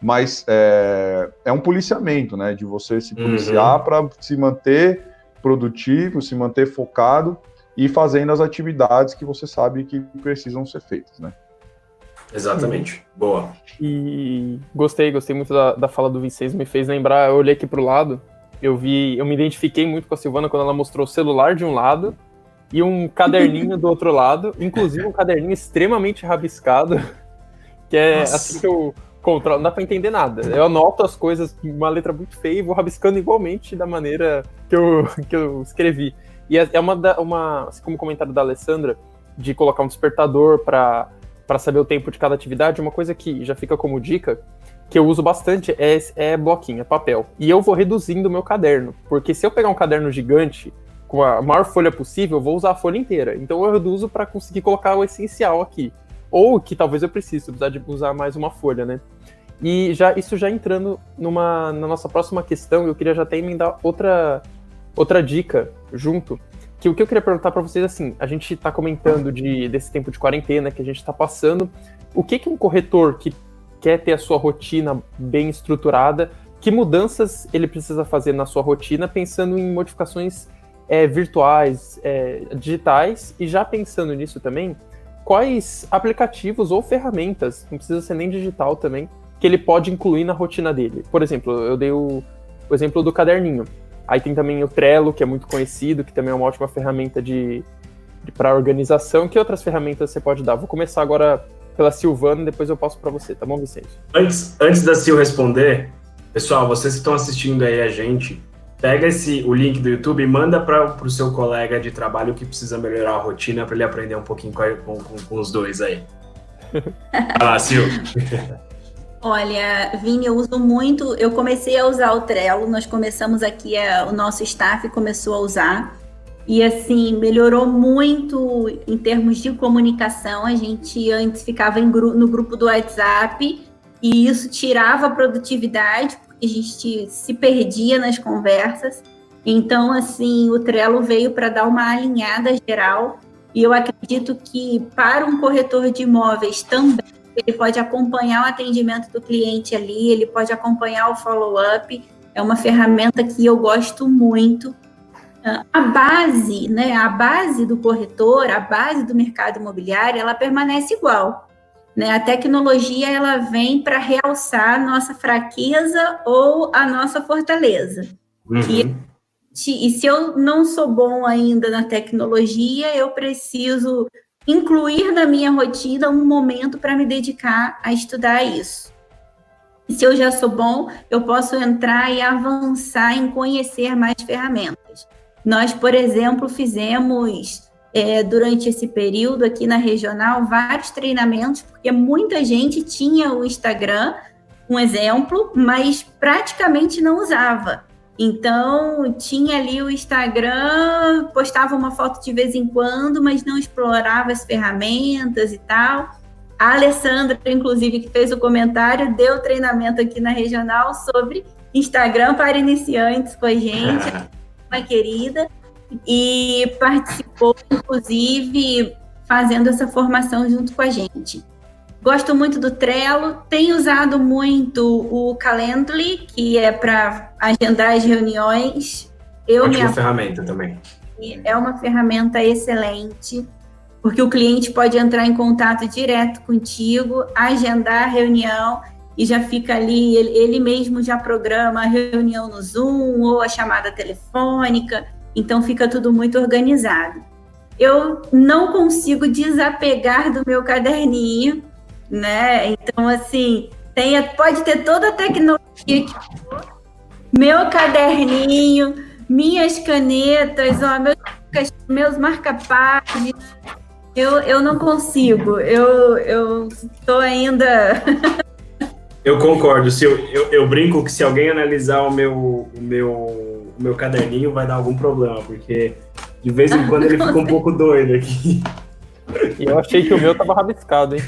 D: mas é, é um policiamento, né? De você se policiar uhum. para se manter produtivo, se manter focado e fazendo as atividades que você sabe que precisam ser feitas, né?
A: Exatamente. Boa.
B: E gostei, gostei muito da, da fala do Vicente, me fez lembrar, eu olhei aqui para o lado, eu vi, eu me identifiquei muito com a Silvana quando ela mostrou o celular de um lado e um caderninho do outro lado, inclusive um caderninho extremamente rabiscado, *laughs* que é Nossa. assim que eu controla, não dá pra entender nada. Eu anoto as coisas com uma letra muito feia e vou rabiscando igualmente da maneira que eu, *laughs* que eu escrevi. E é, é uma, uma assim como o comentário da Alessandra, de colocar um despertador para saber o tempo de cada atividade, uma coisa que já fica como dica, que eu uso bastante é, é bloquinho, é papel. E eu vou reduzindo o meu caderno, porque se eu pegar um caderno gigante, com a maior folha possível, eu vou usar a folha inteira. Então eu reduzo para conseguir colocar o essencial aqui. Ou que talvez eu precise, precisar de usar mais uma folha, né? E já isso já entrando numa, na nossa próxima questão, eu queria já até emendar outra, outra dica junto. Que o que eu queria perguntar para vocês assim, a gente está comentando de, desse tempo de quarentena que a gente está passando. O que, que um corretor que quer ter a sua rotina bem estruturada, que mudanças ele precisa fazer na sua rotina, pensando em modificações é, virtuais, é, digitais, e já pensando nisso também, quais aplicativos ou ferramentas, não precisa ser nem digital também, que ele pode incluir na rotina dele. Por exemplo, eu dei o, o exemplo do caderninho. Aí tem também o Trello, que é muito conhecido, que também é uma ótima ferramenta de, de para organização. Que outras ferramentas você pode dar? Vou começar agora pela Silvana, depois eu passo para você, tá bom, Vicente?
A: Antes, antes da Sil responder, pessoal, vocês que estão assistindo aí a gente, pega esse, o link do YouTube e manda para o seu colega de trabalho que precisa melhorar a rotina para ele aprender um pouquinho com, com, com os dois aí. *laughs* ah, Sil.
C: Olha, Vini, eu uso muito. Eu comecei a usar o Trello, nós começamos aqui, a, o nosso staff começou a usar. E assim, melhorou muito em termos de comunicação. A gente antes ficava gru no grupo do WhatsApp e isso tirava a produtividade, a gente se perdia nas conversas. Então, assim, o Trello veio para dar uma alinhada geral. E eu acredito que para um corretor de imóveis também, ele pode acompanhar o atendimento do cliente ali, ele pode acompanhar o follow-up. É uma ferramenta que eu gosto muito. A base, né, a base do corretor, a base do mercado imobiliário, ela permanece igual. Né? A tecnologia ela vem para realçar a nossa fraqueza ou a nossa fortaleza. Uhum. E, e se eu não sou bom ainda na tecnologia, eu preciso incluir na minha rotina um momento para me dedicar a estudar isso. E se eu já sou bom, eu posso entrar e avançar em conhecer mais ferramentas. Nós, por exemplo, fizemos é, durante esse período aqui na regional vários treinamentos, porque muita gente tinha o Instagram, um exemplo, mas praticamente não usava. Então, tinha ali o Instagram, postava uma foto de vez em quando, mas não explorava as ferramentas e tal. A Alessandra, inclusive, que fez o comentário, deu treinamento aqui na regional sobre Instagram para iniciantes com a gente, *laughs* querida, e participou, inclusive, fazendo essa formação junto com a gente. Gosto muito do Trello, tenho usado muito o Calendly, que é para agendar as reuniões.
A: Eu Ótima me... ferramenta também.
C: É uma ferramenta excelente, porque o cliente pode entrar em contato direto contigo, agendar a reunião e já fica ali, ele, ele mesmo já programa a reunião no Zoom ou a chamada telefônica, então fica tudo muito organizado. Eu não consigo desapegar do meu caderninho, né? Então, assim, tem, pode ter toda a tecnologia que meu caderninho, minhas canetas, ó, meus, meus marca-páginas, eu, eu não consigo, eu, tô ainda... *laughs*
A: eu concordo, se eu, eu, eu, brinco que se alguém analisar o meu, o meu, o meu caderninho vai dar algum problema, porque de vez em quando ele fica um *laughs* pouco doido aqui.
B: E eu achei que o meu tava rabiscado, hein?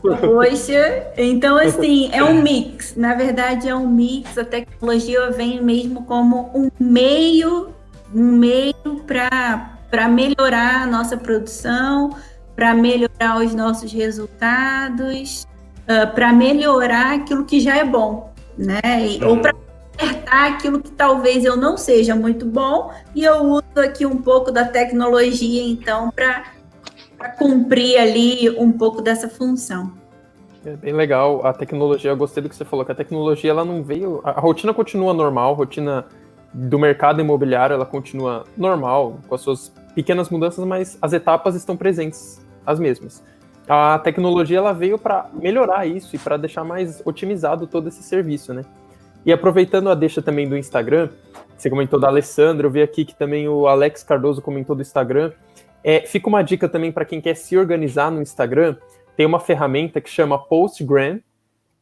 C: Poxa, então assim, é um mix. Na verdade, é um mix. A tecnologia vem mesmo como um meio, um meio para melhorar a nossa produção, para melhorar os nossos resultados, uh, ah, para melhorar aquilo que já é bom, né? E, ou para acertar aquilo que talvez eu não seja muito bom e eu uso aqui um pouco da tecnologia, então, para para cumprir ali um pouco dessa função.
B: É bem legal a tecnologia. Eu gostei do que você falou, que a tecnologia ela não veio. A, rotina continua normal, a rotina do mercado imobiliário ela continua normal, com as suas pequenas mudanças, mas as etapas estão presentes, as mesmas. A tecnologia ela veio para melhorar isso e para deixar mais otimizado todo esse serviço, né? E aproveitando a deixa também do Instagram, você comentou da Alessandra, eu vi aqui que também o Alex Cardoso comentou do Instagram. É, fica uma dica também para quem quer se organizar no Instagram. Tem uma ferramenta que chama Postgram,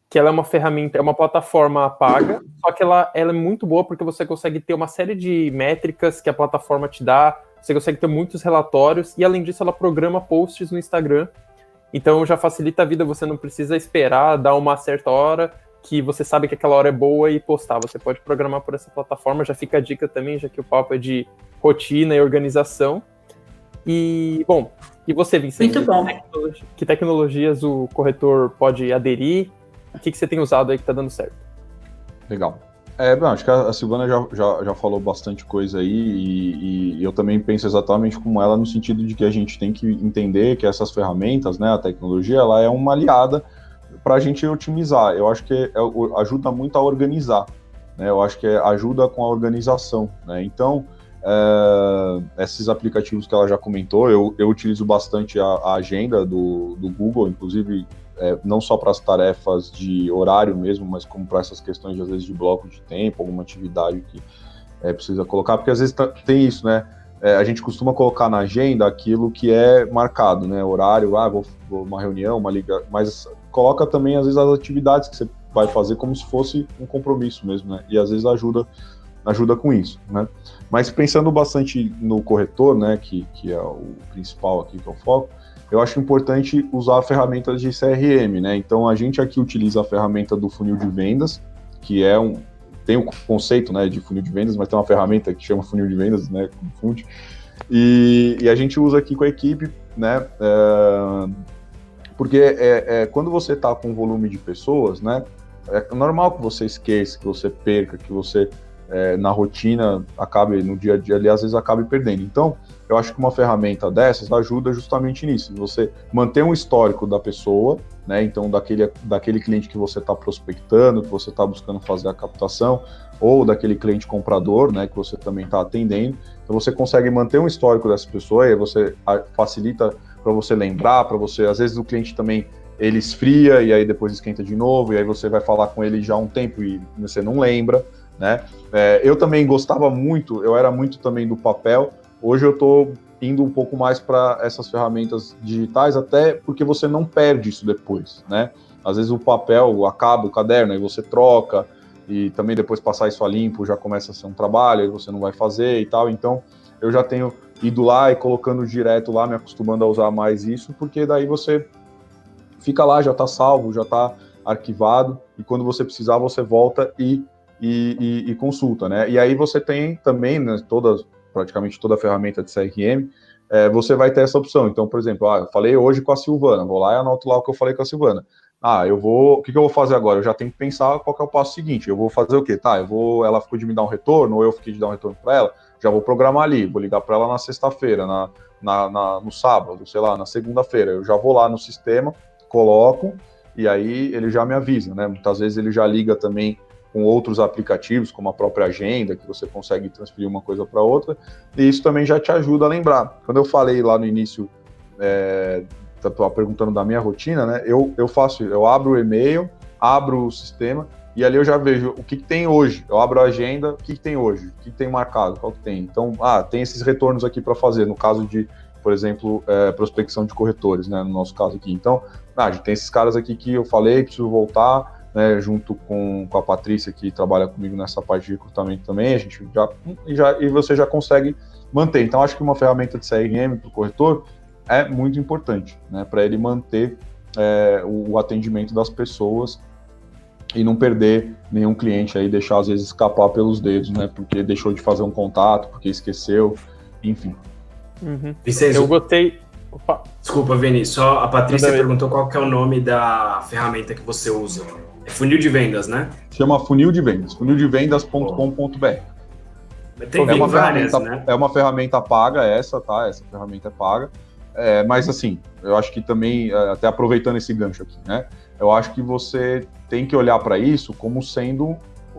B: que ela é uma ferramenta, é uma plataforma paga, só que ela, ela é muito boa porque você consegue ter uma série de métricas que a plataforma te dá, você consegue ter muitos relatórios, e além disso ela programa posts no Instagram, então já facilita a vida, você não precisa esperar dar uma certa hora, que você sabe que aquela hora é boa e postar, você pode programar por essa plataforma, já fica a dica também, já que o papo é de rotina e organização, e, bom, e você, Vicente?
C: Muito bom.
B: Que tecnologias o corretor pode aderir? O que, que você tem usado aí que está dando certo?
D: Legal. É, bom, acho que a Silvana já, já, já falou bastante coisa aí e, e, eu também penso exatamente como ela no sentido de que a gente tem que entender que essas ferramentas, né, a tecnologia, ela é uma aliada para a gente otimizar. Eu acho que é, ajuda muito a organizar, né, eu acho que é, ajuda com a organização, né, então Uh, esses aplicativos que ela já comentou, eu, eu utilizo bastante a, a agenda do, do Google, inclusive é, não só para as tarefas de horário mesmo, mas como para essas questões, às vezes, de bloco de tempo, alguma atividade que é, precisa colocar, porque às vezes tem isso, né? É, a gente costuma colocar na agenda aquilo que é marcado, né? Horário, ah, vou, vou uma reunião, uma liga, mas coloca também, às vezes, as atividades que você vai fazer como se fosse um compromisso mesmo, né? E às vezes ajuda ajuda com isso, né? Mas pensando bastante no corretor, né, que, que é o principal aqui que o foco, eu acho importante usar ferramentas de CRM, né? Então a gente aqui utiliza a ferramenta do funil de vendas, que é um tem o um conceito, né, de funil de vendas, mas tem uma ferramenta que chama funil de vendas, né, confunde. E, e a gente usa aqui com a equipe, né? É, porque é, é, quando você está com volume de pessoas, né? É normal que você esqueça, que você perca, que você é, na rotina acabe, no dia a dia ali, às vezes acabe perdendo. Então, eu acho que uma ferramenta dessas ajuda justamente nisso, você manter um histórico da pessoa, né? Então, daquele, daquele cliente que você está prospectando, que você está buscando fazer a captação, ou daquele cliente comprador, né? Que você também está atendendo. Então, você consegue manter um histórico dessa pessoa e você facilita para você lembrar, para você, às vezes o cliente também ele esfria e aí depois esquenta de novo, e aí você vai falar com ele já há um tempo e você não lembra né? É, eu também gostava muito, eu era muito também do papel. Hoje eu estou indo um pouco mais para essas ferramentas digitais, até porque você não perde isso depois, né? Às vezes o papel acaba, o caderno, aí você troca, e também depois passar isso a limpo já começa a ser um trabalho, aí você não vai fazer e tal. Então eu já tenho ido lá e colocando direto lá, me acostumando a usar mais isso, porque daí você fica lá, já está salvo, já está arquivado, e quando você precisar, você volta e, e, e, e consulta, né? E aí você tem também, né, todas, praticamente toda a ferramenta de CRM, é, você vai ter essa opção. Então, por exemplo, ah, eu falei hoje com a Silvana, vou lá e anoto lá o que eu falei com a Silvana. Ah, eu vou. O que, que eu vou fazer agora? Eu já tenho que pensar qual que é o passo seguinte. Eu vou fazer o quê? Tá, eu vou. Ela ficou de me dar um retorno, ou eu fiquei de dar um retorno para ela. Já vou programar ali, vou ligar para ela na sexta-feira, na, na, na, no sábado, sei lá, na segunda-feira. Eu já vou lá no sistema, coloco, e aí ele já me avisa, né? Muitas vezes ele já liga também com outros aplicativos, como a própria agenda, que você consegue transferir uma coisa para outra, e isso também já te ajuda a lembrar. Quando eu falei lá no início é, tá perguntando da minha rotina, né? Eu, eu faço, eu abro o e-mail, abro o sistema e ali eu já vejo o que, que tem hoje. Eu abro a agenda, o que, que tem hoje, o que, que tem marcado, qual que tem. Então, ah, tem esses retornos aqui para fazer, no caso de, por exemplo, é, prospecção de corretores, né? No nosso caso aqui. Então, ah, tem esses caras aqui que eu falei, preciso voltar, né, junto com, com a Patrícia, que trabalha comigo nessa parte de recrutamento também, a gente já, já e você já consegue manter. Então, acho que uma ferramenta de CRM para o corretor é muito importante, né, para ele manter é, o, o, atendimento das pessoas e não perder nenhum cliente aí, deixar às vezes escapar pelos dedos, né, porque deixou de fazer um contato, porque esqueceu, enfim.
B: Uhum. eu gostei.
A: Opa. Desculpa, Vini, só a Patrícia perguntou qual que é o nome da ferramenta que você usa. É funil de vendas, né?
D: Chama funil de vendas, funildevendas.com.br.
A: Tem é uma várias,
D: ferramenta,
A: né?
D: É uma ferramenta paga essa, tá? Essa ferramenta é paga. É, mas assim, eu acho que também, é, até aproveitando esse gancho aqui, né? Eu acho que você tem que olhar para isso como sendo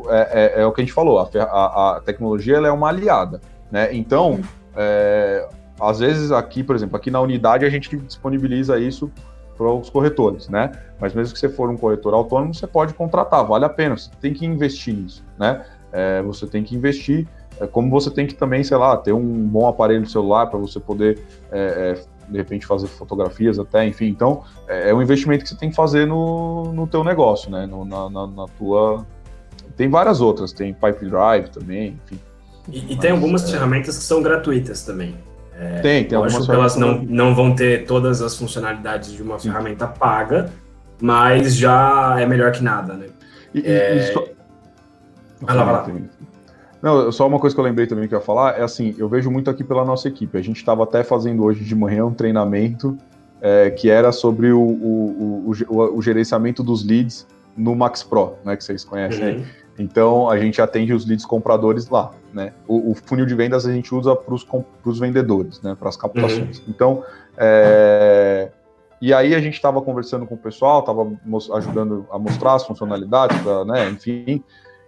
D: é, é, é, o que a gente falou, a, a, a tecnologia é uma aliada, né? Então, é, às vezes aqui, por exemplo, aqui na unidade a gente disponibiliza isso para os corretores, né? Mas mesmo que você for um corretor autônomo, você pode contratar, vale a pena, você tem que investir nisso, né? É, você tem que investir, é, como você tem que também, sei lá, ter um bom aparelho celular para você poder é, de repente fazer fotografias até, enfim. Então, é, é um investimento que você tem que fazer no, no teu negócio, né? No, na, na, na, tua... Tem várias outras, tem Pipe Drive também, enfim.
A: E, e Mas, tem algumas é... ferramentas que são gratuitas também.
D: É, tem, tem algumas
A: que elas não, não vão ter todas as funcionalidades de uma ferramenta paga, mas já é melhor que nada, né?
D: E, é... e só... Vai lá, vai lá. Não, só uma coisa que eu lembrei também que eu ia falar é assim, eu vejo muito aqui pela nossa equipe. A gente estava até fazendo hoje de manhã um treinamento é, que era sobre o, o, o, o, gerenciamento dos leads no Max Pro, né, que vocês conhecem uhum. Então a gente atende os leads compradores lá, né? O, funil de vendas a gente usa para os vendedores, né? Para as captações. Uhum. Então, é, e aí a gente estava conversando com o pessoal, estava ajudando a mostrar as funcionalidades, pra, né? Enfim,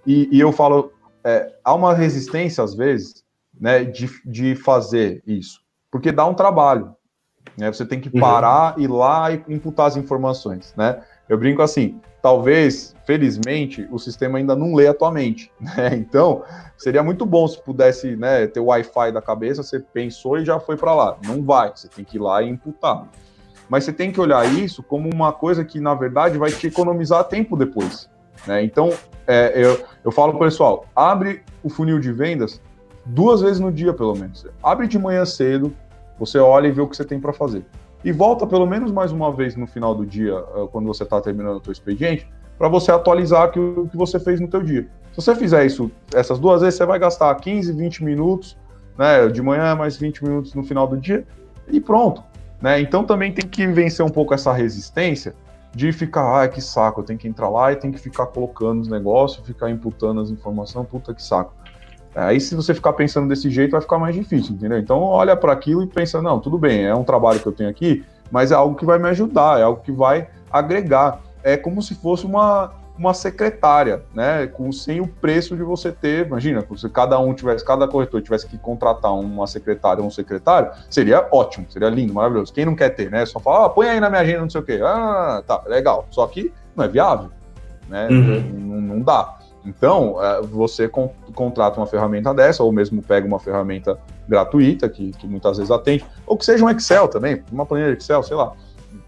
D: e, e eu falo, é, há uma resistência, às vezes, né, de, de fazer isso, porque dá um trabalho. Né? Você tem que uhum. parar, uhum. ir lá e imputar as informações. Né? Eu brinco assim, talvez, felizmente, o sistema ainda não lê a tua mente. *laughs* Né? Então, seria muito bom se pudesse né, ter o Wi-Fi da cabeça, você pensou e já foi para lá. Não vai, você tem que ir lá e imputar. Mas você tem que olhar isso como uma coisa que, na verdade, vai te economizar tempo depois. Né? Então, é, eu, eu falo pessoal, abre o funil de vendas duas vezes no dia, pelo menos. Abre de manhã cedo, você olha e vê o que você tem para fazer. E volta pelo menos mais uma vez no final do dia, ah, quando você está terminando o seu expediente, para você atualizar o que você fez no teu dia. Se você fizer isso essas duas vezes, você vai gastar 15, 20 minutos, né, de manhã mais 20 minutos no final do dia e pronto. Né? Então também tem que vencer um pouco essa resistência de ficar, ah, que saco, eu tenho que entrar lá e tem que ficar colocando os negócios, ficar imputando as informações, puta que saco. Aí se você ficar pensando desse jeito vai ficar mais difícil, entendeu? Então olha para aquilo e pensa, não, tudo bem, é um trabalho que eu tenho aqui, mas é algo que vai me ajudar, é algo que vai agregar. É como se fosse uma, uma secretária, né? Com sem o preço de você ter, imagina, se cada um tivesse, cada corretor tivesse que contratar uma secretária ou um secretário, seria ótimo, seria lindo, maravilhoso. Quem não quer ter, né? Só fala, ah, põe aí na minha agenda, não sei o quê. Ah, tá, legal. Só que não é viável, né? Uhum. Não, não, dá. Então, é, você contrata uma ferramenta dessa, ou mesmo pega uma ferramenta gratuita, que, que muitas vezes atende, ou que seja um Excel também, uma planilha de Excel, sei lá,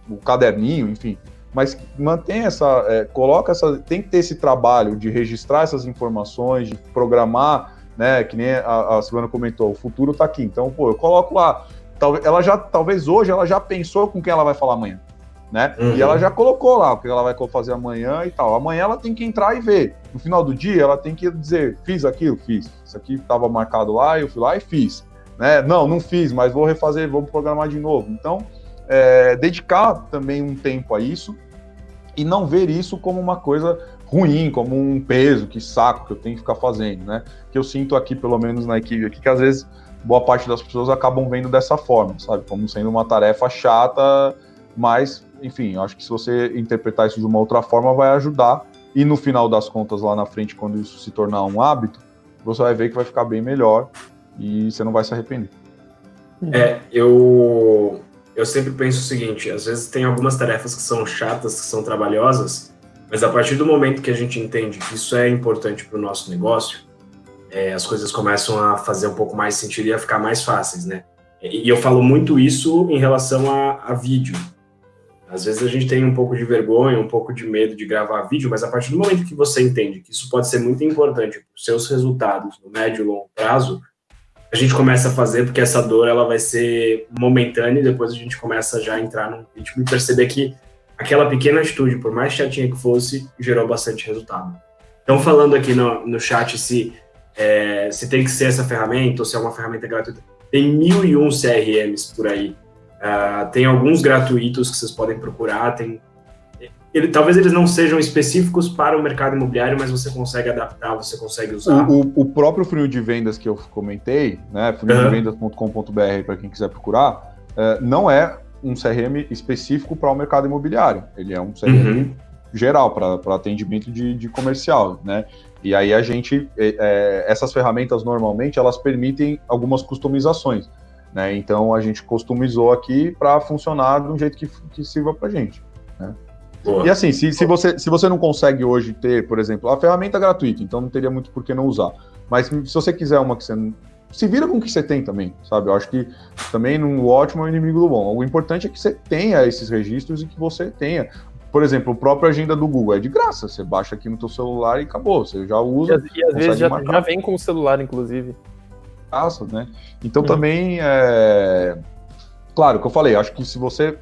D: um caderninho, enfim. Mas mantém essa, é, coloca essa, tem que ter esse trabalho de registrar essas informações, de programar, né, que nem a, a Silvana comentou, o futuro está aqui, então, pô, eu coloco lá, talvez, ela já, talvez hoje ela já pensou com quem ela vai falar amanhã, né? Uhum. E ela já colocou lá o que ela vai fazer amanhã e tal. Amanhã ela tem que entrar e ver. No final do dia, ela tem que dizer: fiz aquilo, fiz. Isso aqui estava marcado lá, eu fui lá e fiz. Né? Não, não fiz, mas vou refazer, vou programar de novo. Então, é, dedicar também um tempo a isso e não ver isso como uma coisa ruim, como um peso, que saco que eu tenho que ficar fazendo, né? Que eu sinto aqui, pelo menos na equipe aqui, que às vezes boa parte das pessoas acabam vendo dessa forma, sabe? Como sendo uma tarefa chata, mas, enfim, acho que se você interpretar isso de uma outra forma, vai ajudar. E no final das contas, lá na frente, quando isso se tornar um hábito, você vai ver que vai ficar bem melhor e você não vai se arrepender.
A: É, eu, eu sempre penso o seguinte: às vezes tem algumas tarefas que são chatas, que são trabalhosas, mas a partir do momento que a gente entende que isso é importante para o nosso negócio, é, as coisas começam a fazer um pouco mais sentido e a ficar mais fáceis, né? E, eu falo muito isso em relação a, a vídeo. Às vezes a gente tem um pouco de vergonha, um pouco de medo de gravar vídeo, mas a partir do momento que você entende que isso pode ser muito importante para os seus resultados no médio e longo prazo, a gente começa a fazer porque essa dor ela vai ser momentânea e depois a gente começa já a entrar num ritmo e perceber que aquela pequena atitude, por mais chatinha que fosse, gerou bastante resultado. Então, falando aqui no, no chat se, é, se tem que ser essa ferramenta ou se é uma ferramenta gratuita, tem mil e um CRMs por aí. Uh, tem alguns gratuitos que vocês podem procurar, tem ele, talvez eles não sejam específicos para o mercado imobiliário, mas você consegue adaptar, você consegue usar.
D: O, o, o próprio funil de vendas que eu comentei, né, funildevendas.com.br para quem quiser procurar, é, não é um CRM específico para o mercado imobiliário. Ele é um CRM uhum. geral para atendimento de, de, comercial, né? E aí a gente, é, é, essas ferramentas normalmente elas permitem algumas customizações, né? Então a gente customizou aqui para funcionar de um jeito que, que sirva para gente. Né? E assim, se, se, você, se você não consegue hoje ter, por exemplo, a ferramenta é gratuita, então não teria muito por que não usar. Mas se você quiser uma que você se vira com o que você tem também, sabe? Eu acho que também no ótimo é o inimigo do bom. O importante é que você tenha esses registros e que você tenha. Por exemplo, o próprio agenda do Google é de graça. Você baixa aqui no teu celular e acabou. Você já usa.
B: E, e às vezes já, já, vem com o celular, inclusive.
D: Né? Então uhum. também é. Claro, que eu falei, acho que se você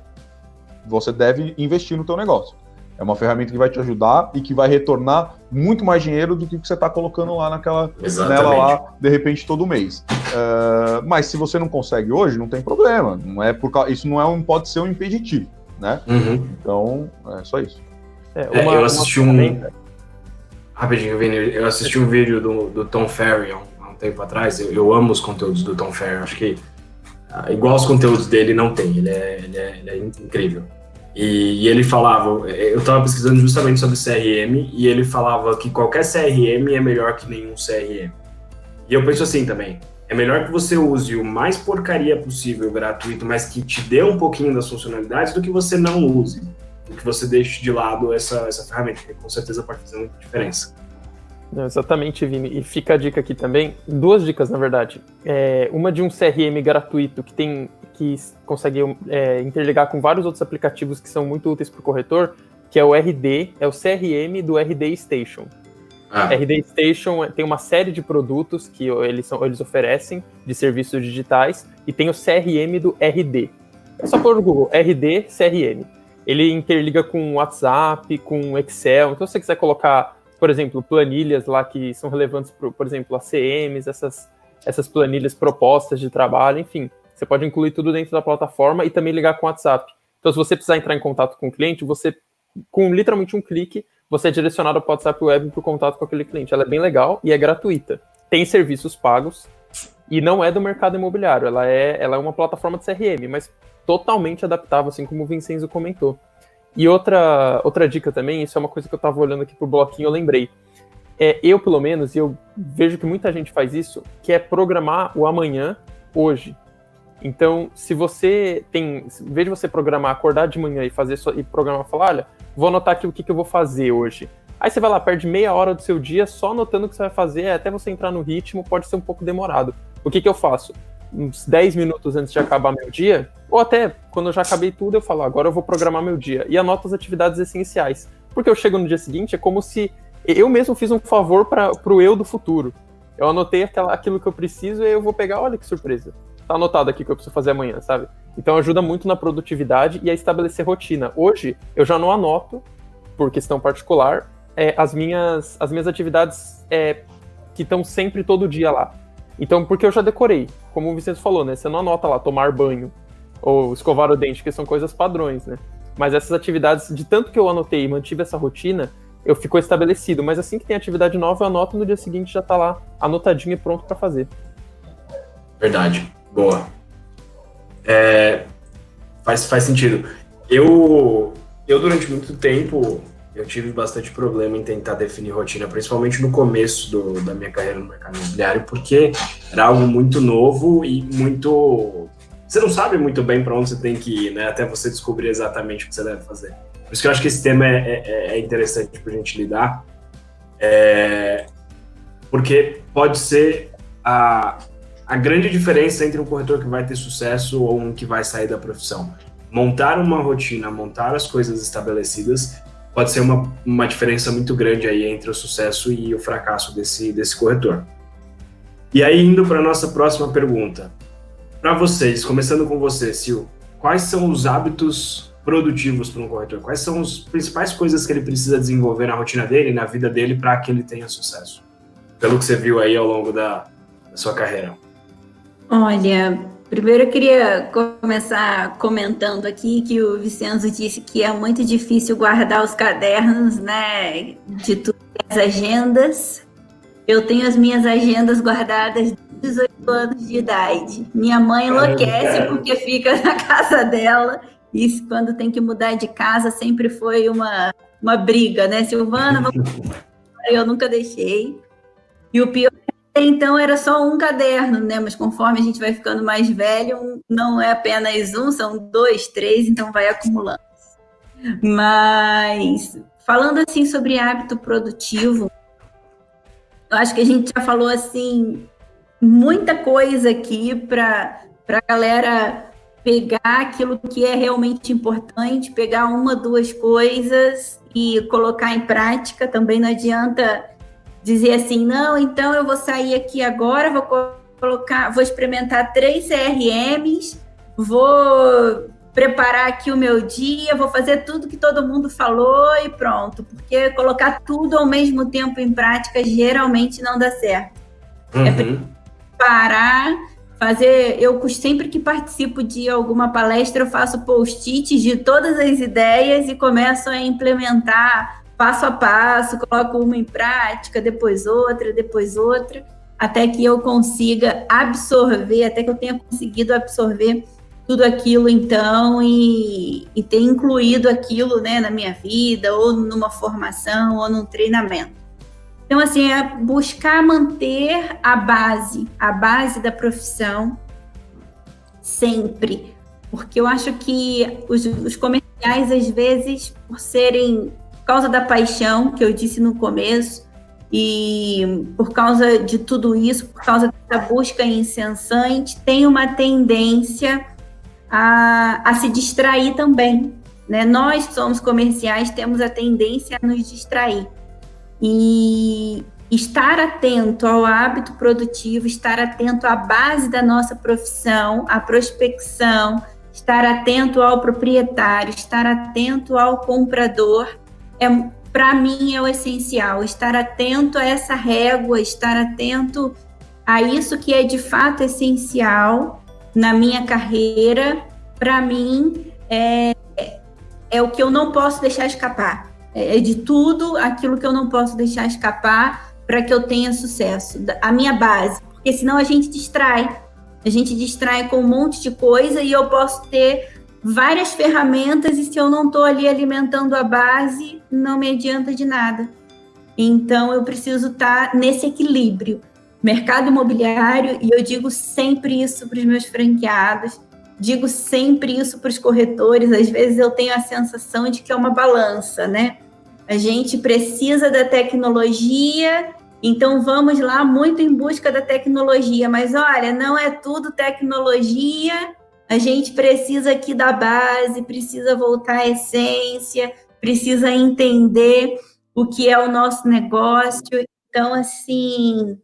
D: você deve investir no teu negócio. É uma ferramenta que vai te ajudar e que vai retornar muito mais dinheiro do que o que você está colocando lá naquela nela lá, de repente, todo mês. Uh, mas se você não consegue hoje, não tem problema. Não é por isso não é um, pode ser um impeditivo, né? Uhum. Então, é só isso.
A: É, uma, é, eu assisti um. Rapidinho, Vini, eu assisti um vídeo do, do Tom um tempo atrás. Eu, eu, amo os conteúdos do Tom Ferry. Acho que uh, igual os conteúdos dele não tem. Ele é, ele é, ele é incrível. E, e, ele falava, eu estava pesquisando justamente sobre CRM, e ele falava que qualquer CRM é melhor que nenhum CRM. E eu penso assim também, é melhor que você use o mais porcaria possível gratuito, mas que te dê um pouquinho das funcionalidades, do que você não use, do que você deixe de lado essa, essa ferramenta, que com certeza pode fazer muita diferença.
B: Não, exatamente, Vini. E fica a dica aqui também, duas dicas na verdade. É, uma de um CRM gratuito que tem que consegue é, interligar com vários outros aplicativos que são muito úteis para o corretor, que é o RD, é o CRM do RD Station. Ah. RD Station tem uma série de produtos que eles, são, eles oferecem de serviços digitais e tem o CRM do RD. É só pôr no Google, RD CRM. Ele interliga com WhatsApp, com Excel. Então, se você quiser colocar por exemplo, planilhas lá que são relevantes, por, por exemplo, ACMs, essas, essas planilhas propostas de trabalho, enfim. Você pode incluir tudo dentro da plataforma e também ligar com o WhatsApp. Então, se você precisar entrar em contato com o cliente, você, com literalmente um clique, você é direcionado para o WhatsApp Web para o contato com aquele cliente. Ela é bem legal e é gratuita. Tem serviços pagos e não é do mercado imobiliário. Ela é, ela é uma plataforma de CRM, mas totalmente adaptável, assim como o Vincenzo comentou. E outra, outra dica também, isso é uma coisa que eu estava olhando aqui pro bloquinho, eu lembrei. É, eu, pelo menos, e eu vejo que muita gente faz isso, que é programar o amanhã hoje. Então, se você tem, em vez de você programar, acordar de manhã e fazer e programar, falar, olha, vou anotar aqui o que, que eu vou fazer hoje. Aí você vai lá, perde meia hora do seu dia só anotando o que você vai fazer, até você entrar no ritmo, pode ser um pouco demorado. O que, que eu faço? Uns 10 minutos antes de acabar meu dia, ou até quando eu já acabei tudo, eu falo, agora eu vou programar meu dia. E anoto as atividades essenciais. Porque eu chego no dia seguinte, é como se eu mesmo fiz um favor para o eu do futuro. Eu anotei aquela, aquilo que eu preciso e eu vou pegar, olha que surpresa. Tá anotado aqui que eu preciso fazer amanhã, sabe? Então ajuda muito na produtividade e a estabelecer rotina. Hoje eu já não anoto, por questão particular, é, as, minhas, as minhas atividades é, que estão sempre todo dia lá. Então, porque eu já decorei, como o Vicente falou, né? Você não anota lá tomar banho ou escovar o dente, que são coisas padrões, né? Mas essas atividades, de tanto que eu anotei e mantive essa rotina, eu ficou estabelecido. Mas assim que tem atividade nova, eu anoto no dia seguinte já tá lá anotadinho e pronto para fazer.
A: Verdade. Boa. É, faz, faz sentido. Eu, eu, durante muito tempo, eu tive bastante problema em tentar definir rotina, principalmente no começo do, da minha carreira no mercado imobiliário, porque era algo muito novo e muito. Você não sabe muito bem para onde você tem que ir, né? Até você descobrir exatamente o que você deve fazer. Por isso que eu acho que esse tema é, é, é interessante para a gente lidar, é, porque pode ser a, a grande diferença entre um corretor que vai ter sucesso ou um que vai sair da profissão. Montar uma rotina, montar as coisas estabelecidas pode ser uma, uma diferença muito grande aí entre o sucesso e o fracasso desse, desse corretor. E aí, indo para a nossa próxima pergunta. Para vocês, começando com você, Sil, quais são os hábitos produtivos para um corretor? Quais são as principais coisas que ele precisa desenvolver na rotina dele, na vida dele, para que ele tenha sucesso? Pelo que você viu aí ao longo da, da sua carreira.
C: Olha, Primeiro eu queria começar comentando aqui que o Vicenzo disse que é muito difícil guardar os cadernos, né, de todas as agendas. Eu tenho as minhas agendas guardadas de 18 anos de idade. Minha mãe enlouquece porque fica na casa dela. E quando tem que mudar de casa sempre foi uma, uma briga, né? Silvana, vamos... *laughs* eu nunca deixei. E o pior então era só um caderno, né? Mas conforme a gente vai ficando mais velho, não é apenas um, são dois, três, então vai acumulando. Mas falando assim sobre hábito produtivo, eu acho que a gente já falou assim muita coisa aqui para a galera pegar aquilo que é realmente importante, pegar uma, duas coisas e colocar em prática. Também não adianta dizer assim, não, então eu vou sair aqui agora, vou colocar, vou experimentar três CRMs, vou preparar aqui o meu dia, vou fazer tudo que todo mundo falou e pronto, porque colocar tudo ao mesmo tempo em prática geralmente não dá certo. É uhum. É parar, fazer. Eu sempre que participo de alguma palestra, eu faço post-its de todas as ideias e começo a implementar passo a passo, coloco uma em prática, depois outra, depois outra, até que eu consiga absorver, até que eu tenha conseguido absorver tudo aquilo então e, e ter incluído aquilo né, na minha vida, ou numa formação, ou num treinamento. Então, assim, é buscar manter a base, a base da profissão sempre. Porque eu acho que os, os comerciais, às vezes, por serem causa da paixão que eu disse no começo, e por causa de tudo isso, por causa da busca incessante, tem uma tendência a, a se distrair também. Né? Nós somos comerciais, temos a tendência a nos distrair. E estar atento ao hábito produtivo, estar atento à base da nossa profissão, à prospecção, estar atento ao proprietário, estar atento ao comprador, é para mim é o essencial, estar atento a essa régua, estar atento a isso que é de fato essencial na minha carreira, para mim é, é o que eu não posso deixar escapar. É, é de tudo aquilo que eu não posso deixar escapar para que eu tenha sucesso. A minha base, porque senão a gente distrai. A gente distrai com um monte de coisa e eu posso ter várias ferramentas e se eu não estou ali alimentando a base, não me adianta de nada. Então eu preciso estar tá nesse equilíbrio. Mercado imobiliário, e eu digo sempre isso para os meus franqueados, digo sempre isso para os corretores, às vezes eu tenho a sensação de que é uma balança, né? A gente precisa da tecnologia, então vamos lá muito em busca da tecnologia, mas olha, não é tudo tecnologia a gente precisa aqui da base, precisa voltar à essência, precisa entender o que é o nosso negócio. Então, assim,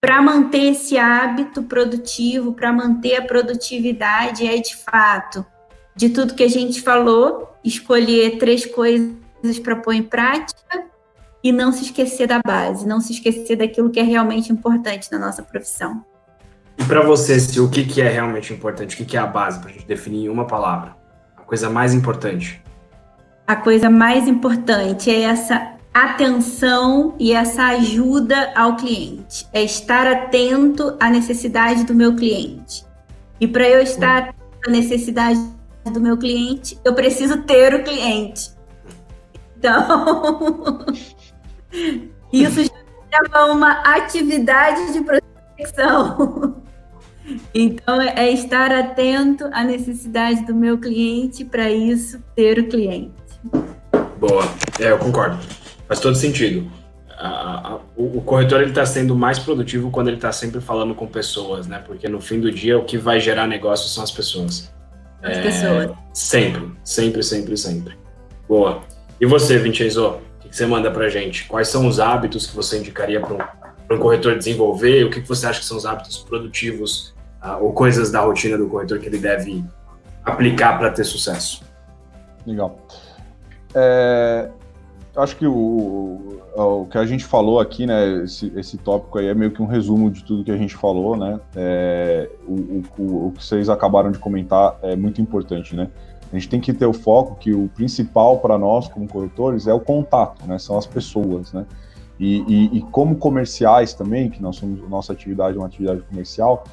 C: para manter esse hábito produtivo, para manter a produtividade, é de fato, de tudo que a gente falou, escolher três coisas para pôr em prática e não se esquecer da base, não se esquecer daquilo que é realmente importante na nossa profissão.
A: E para você, se o que, que é realmente importante, o que, que é a base, para a gente definir em uma palavra? A coisa mais importante.
C: A coisa mais importante é essa atenção e essa ajuda ao cliente. É estar atento à necessidade do meu cliente. E para eu estar atento à necessidade do meu cliente, eu preciso ter o cliente. Então, *laughs* isso já é uma atividade de prospecção. *laughs* Então, é estar atento à necessidade do meu cliente, para isso, ter o cliente.
A: Boa, é, eu concordo. Faz todo sentido. A, a, o, o, corretor ele está sendo mais produtivo quando ele está sempre falando com pessoas, né? Porque no fim do dia o que vai gerar negócio são as pessoas.
C: As é, pessoas.
A: Sempre, sempre, sempre, sempre. Boa. E você, Vincenzo, o que, que você manda para gente? Quais são os hábitos que você indicaria para um, um, corretor desenvolver? O que, que você acha que são os hábitos produtivos uh, ou coisas da rotina do corretor que ele deve aplicar para ter sucesso?
D: Legal. É, acho que o, o que a gente falou aqui, né, esse, esse tópico aí é meio que um resumo de tudo que a gente falou, né, é, o, o, o que vocês acabaram de comentar é muito importante, né, a gente tem que ter o foco que o principal para nós como corretores é o contato, né, são as pessoas, né, e, e, e como comerciais também, que nós somos, nossa atividade é uma atividade comercial,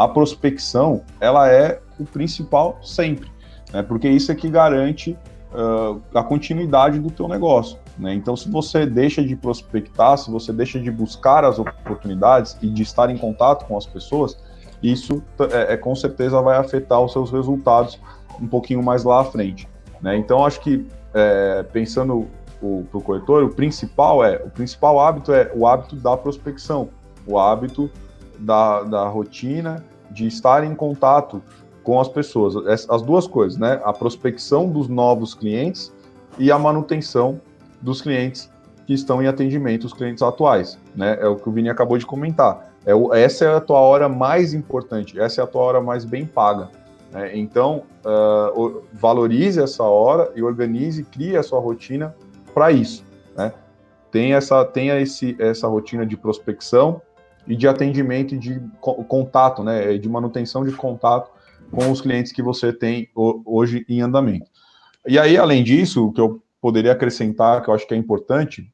D: a prospecção, ela é o principal sempre, né, porque isso é que garante uh, a continuidade do teu negócio. Né? Então, se você deixa de prospectar, se você deixa de buscar as oportunidades e de estar em contato com as pessoas, isso é, é com certeza vai afetar os seus resultados um pouquinho mais lá à frente. Né? Então, acho que é, pensando para o corretor, o principal é o principal hábito é o hábito da prospecção, o hábito da, da rotina de estar em contato com as pessoas. As duas coisas, né? A prospecção dos novos clientes e a manutenção dos clientes que estão em atendimento, os clientes atuais, né? É o que o Vini acabou de comentar. É o, essa é a tua hora mais importante, essa é a tua hora mais bem paga. Né? Então, uh, valorize essa hora e organize, crie a sua rotina para isso, né? Tenha essa, tenha esse, essa rotina de prospecção e de atendimento e de contato, né? De manutenção de contato com os clientes que você tem hoje em andamento. E aí, além disso, o que eu poderia acrescentar, que eu acho que é importante,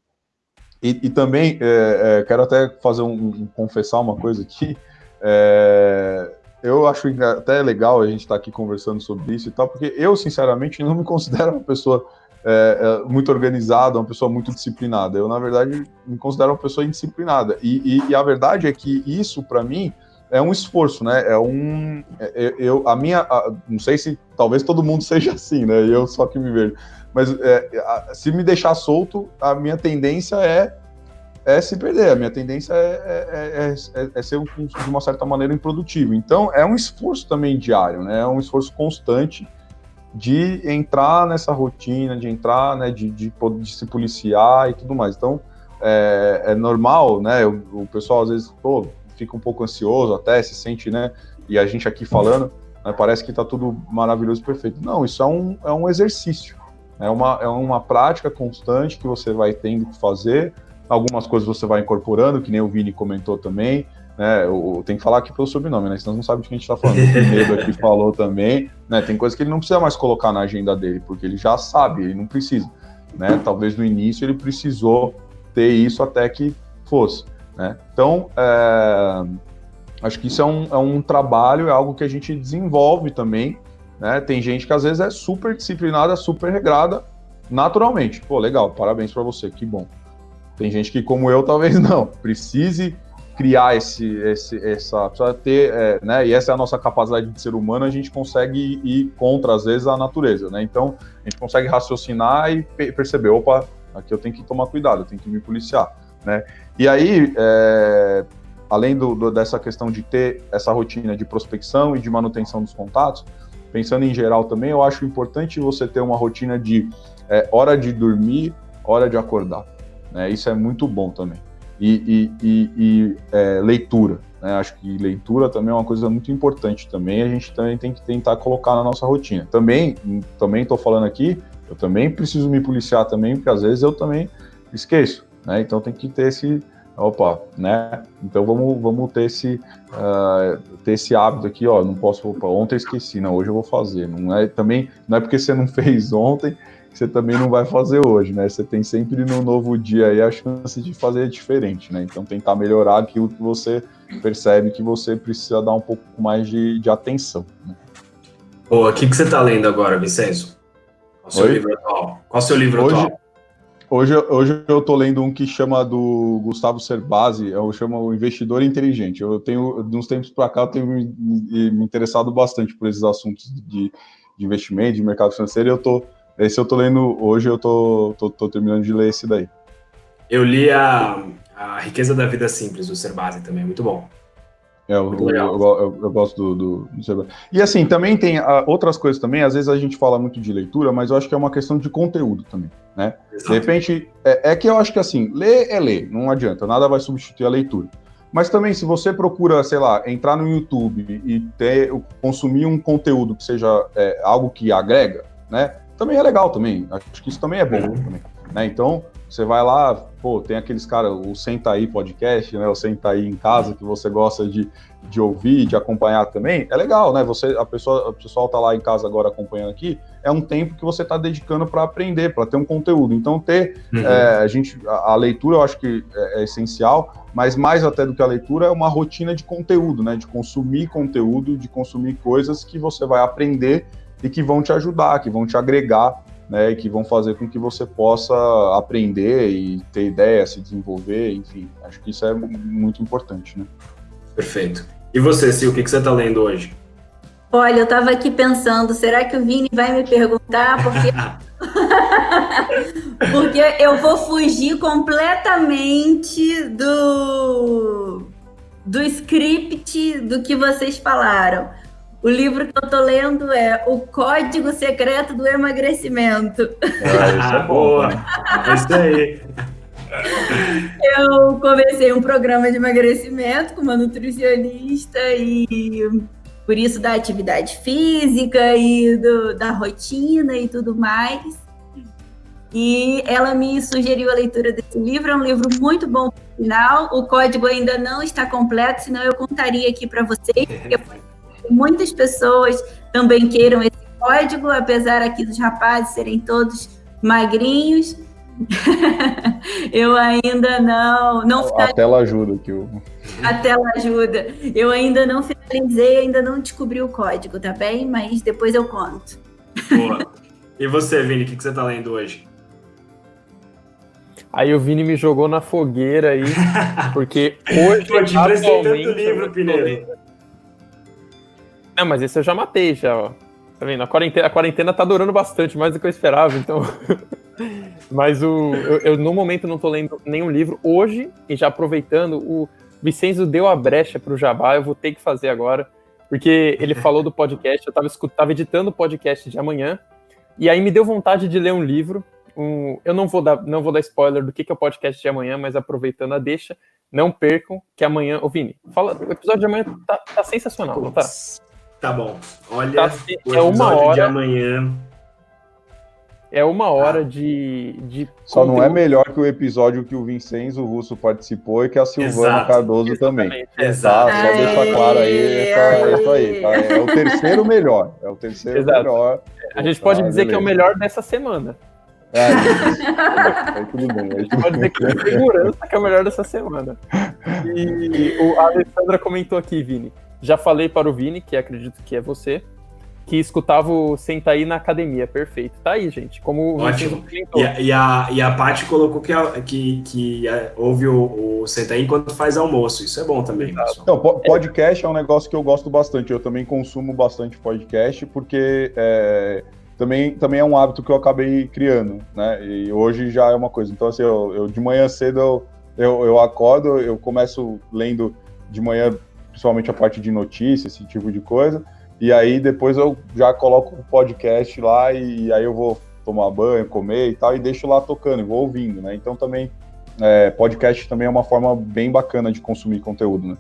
D: e, e também é, é, quero até fazer um, um, confessar uma coisa aqui. É, eu acho até legal a gente estar tá aqui conversando sobre isso e tal, porque eu, sinceramente, *laughs* não me considero uma pessoa é, é, muito organizada, uma pessoa muito disciplinada. Eu, na verdade, me considero uma pessoa indisciplinada. E, e, e a verdade é que isso, para mim, é um esforço, né? É um. É, é, eu, a minha. A, não sei se talvez todo mundo *laughs* seja assim, né? Eu só que me vejo. Mas é, a, se me deixar solto, a minha tendência é, é se perder. A minha tendência é, é, é, ser, de uma certa maneira, improdutivo. Então, é um esforço também diário, né? É um esforço constante de entrar nessa rotina, de entrar, né? De, de, de se policiar e tudo mais. Então, é, é normal, né? O, o pessoal às vezes, pô, fica um pouco ansioso até, se sente, né? E a gente aqui falando, né, parece que está tudo maravilhoso e perfeito. Não, isso é um, é um exercício. É uma, é uma prática constante que você vai tendo que fazer. Algumas coisas você vai incorporando, que nem o Vini comentou também. Né, eu, tem que falar aqui pelo sobrenome, né? Senão não sabe de quem a gente está falando. O Pinedo aqui *laughs* falou também. Né, tem coisas que ele não precisa mais colocar na agenda dele, porque ele já sabe, ele não precisa. Né? Talvez no início ele precisou ter isso até que fosse. Né? Então, é, acho que isso é um, é um trabalho, é algo que a gente desenvolve também. Né? Tem gente que às vezes é super disciplinada, super regrada, naturalmente. Pô, legal, parabéns para você, que bom. Tem gente que, como eu, talvez não, precise criar esse, esse essa, precisa ter, é, né? E essa é a nossa capacidade de ser humano, a gente consegue ir contra às vezes a natureza, né? Então a gente consegue raciocinar e perceber, opa, aqui eu tenho que tomar cuidado, eu tenho que me policiar, né? E aí, é, além do, do, dessa questão de ter essa rotina de prospecção e de manutenção dos contatos, pensando em geral também, eu acho importante você ter uma rotina de é, hora de dormir, hora de acordar. Né? Isso é muito bom também. E, e, e, e é, leitura. Né? Acho que leitura também é uma coisa muito importante também, a gente também tem que tentar colocar na nossa rotina. Também, também estou falando aqui, eu também preciso me policiar também, porque às vezes eu também esqueço, né? Então tem que ter esse, opa, né? Então vamos, vamos ter esse, uh, ter esse hábito aqui, ó. Não posso, opa, ontem esqueci, não, hoje eu vou fazer. Não é também, não é porque você não *laughs* fez ontem que você também não vai fazer hoje, né? Você tem sempre no novo dia aí a chance de fazer diferente, né? Então tentar melhorar aquilo que você percebe que você precisa dar um pouco mais de, de atenção. Né?
A: Boa, o que, que você está lendo agora, Vicenzo? Qual o seu Oi? livro atual? Qual o seu livro
D: hoje,
A: atual?
D: Hoje, hoje eu estou lendo um que chama do Gustavo Cerbasi, eu chamo o Investidor Inteligente. Eu tenho, de uns tempos para cá, eu tenho me, me, interessado bastante por esses assuntos de, de investimento, de mercado financeiro, e eu tô, esse eu estou lendo hoje, eu tô, tô, tô, terminando de ler esse daí.
A: Eu li a, a Riqueza da Vida Simples, do Cerbasi também, muito bom.
D: É, eu, eu, eu, eu, gosto do, do, do, E assim, também tem uh, outras coisas também, às vezes a gente fala muito de leitura, mas eu acho que é uma questão de conteúdo também, né? Exato. De repente, é, é, que eu acho que assim, ler é ler, não adianta, nada vai substituir a leitura. Mas também, se você procura, sei lá, entrar no YouTube e ter, consumir um conteúdo que seja é, algo que agrega, né? Também é legal também, acho que isso também é bom uhum. também, né? Então, você vai lá, pô, tem aqueles caras, o Senta aí podcast, né? O Senta aí em casa, que você gosta de, de ouvir, de acompanhar também. É legal, né? Você, a pessoa, o pessoal tá lá em casa agora acompanhando aqui, é um tempo que você está dedicando para aprender, para ter um conteúdo. Então, ter uhum. é, a gente, a, a, leitura eu acho que é, é, essencial, mas mais até do que a leitura é uma rotina de conteúdo, né? De consumir conteúdo, de consumir coisas que você vai aprender e que vão te ajudar, que vão te agregar né, que vão fazer com que você possa aprender e ter ideia, se desenvolver, enfim, acho que isso é muito importante, né?
A: Perfeito. E você, Sil, o que, que você está lendo hoje?
C: Olha, eu estava aqui pensando, será que o Vini vai me perguntar? Porque... *laughs* Porque eu vou fugir completamente do, do script do que vocês falaram. O livro que eu tô lendo é O Código Secreto do Emagrecimento.
A: Ah, isso é boa. É isso aí.
C: Eu comecei um programa de emagrecimento com uma nutricionista e por isso da atividade física e do, da rotina e tudo mais. E ela me sugeriu a leitura desse livro, é um livro muito bom no final. O código ainda não está completo, senão eu contaria aqui para vocês, porque foi muitas pessoas também queiram esse código, apesar aqui dos rapazes serem todos magrinhos. *laughs* eu ainda não. não
D: a tela ajuda que o.
C: A tela ajuda. Eu ainda não finalizei, ainda não descobri o código, tá bem? Mas depois eu conto.
A: Boa. E você, Vini, o que, que você tá lendo hoje?
B: Aí o Vini me jogou na fogueira aí, *laughs* porque hoje.
A: Pô, te emprestei tanto livro, Pineiro.
B: Não, mas esse eu já matei já, ó. Tá vendo? A quarentena, a quarentena tá durando bastante, mais do que eu esperava, então. *laughs* mas o, eu, eu, no momento não tô lendo nenhum livro. Hoje, e já aproveitando, o Vicenzo deu a brecha pro Jabá, eu vou ter que fazer agora. Porque ele *laughs* falou do podcast, eu tava, tava editando o podcast de amanhã, e aí me deu vontade de ler um livro. Um, eu não vou, dar, não vou dar spoiler do que, que é o podcast de amanhã, mas aproveitando a deixa, não percam que amanhã. Ô, Vini, fala, o episódio de amanhã tá, tá sensacional, não tá?
A: Tá bom. Olha, tá,
B: é uma hora de
A: amanhã.
B: É uma hora ah. de, de.
D: Só conteúdo. não é melhor que o episódio que o Vincenzo Russo participou e que a Silvana Exato. Cardoso
A: Exatamente.
D: também.
A: Exato.
D: Tá? Só deixar claro aí, é isso aí. Tá? É o terceiro melhor. É o terceiro Exato. melhor.
B: A gente pode dizer beleza. que é o melhor dessa semana.
D: É, aí tudo bem. Aí tudo
B: pode dizer que é segurança que é o melhor dessa semana. E o, a Alessandra comentou aqui, Vini. Já falei para o Vini, que acredito que é você, que escutava o Senta aí na academia. Perfeito. Tá aí, gente. Como
A: Ótimo. E a, e a, e a Paty colocou que, que, que é, ouve o, o Senta aí enquanto faz almoço. Isso é bom também.
D: Então, podcast é um negócio que eu gosto bastante. Eu também consumo bastante podcast, porque é, também, também é um hábito que eu acabei criando, né? E hoje já é uma coisa. Então, assim, eu, eu de manhã cedo eu, eu, eu acordo, eu começo lendo de manhã principalmente a parte de notícias, esse tipo de coisa. E aí depois eu já coloco o podcast lá e, aí eu vou tomar banho, comer e tal, e deixo lá tocando, e vou ouvindo, né? Então também é, podcast também é uma forma bem bacana de consumir conteúdo, né?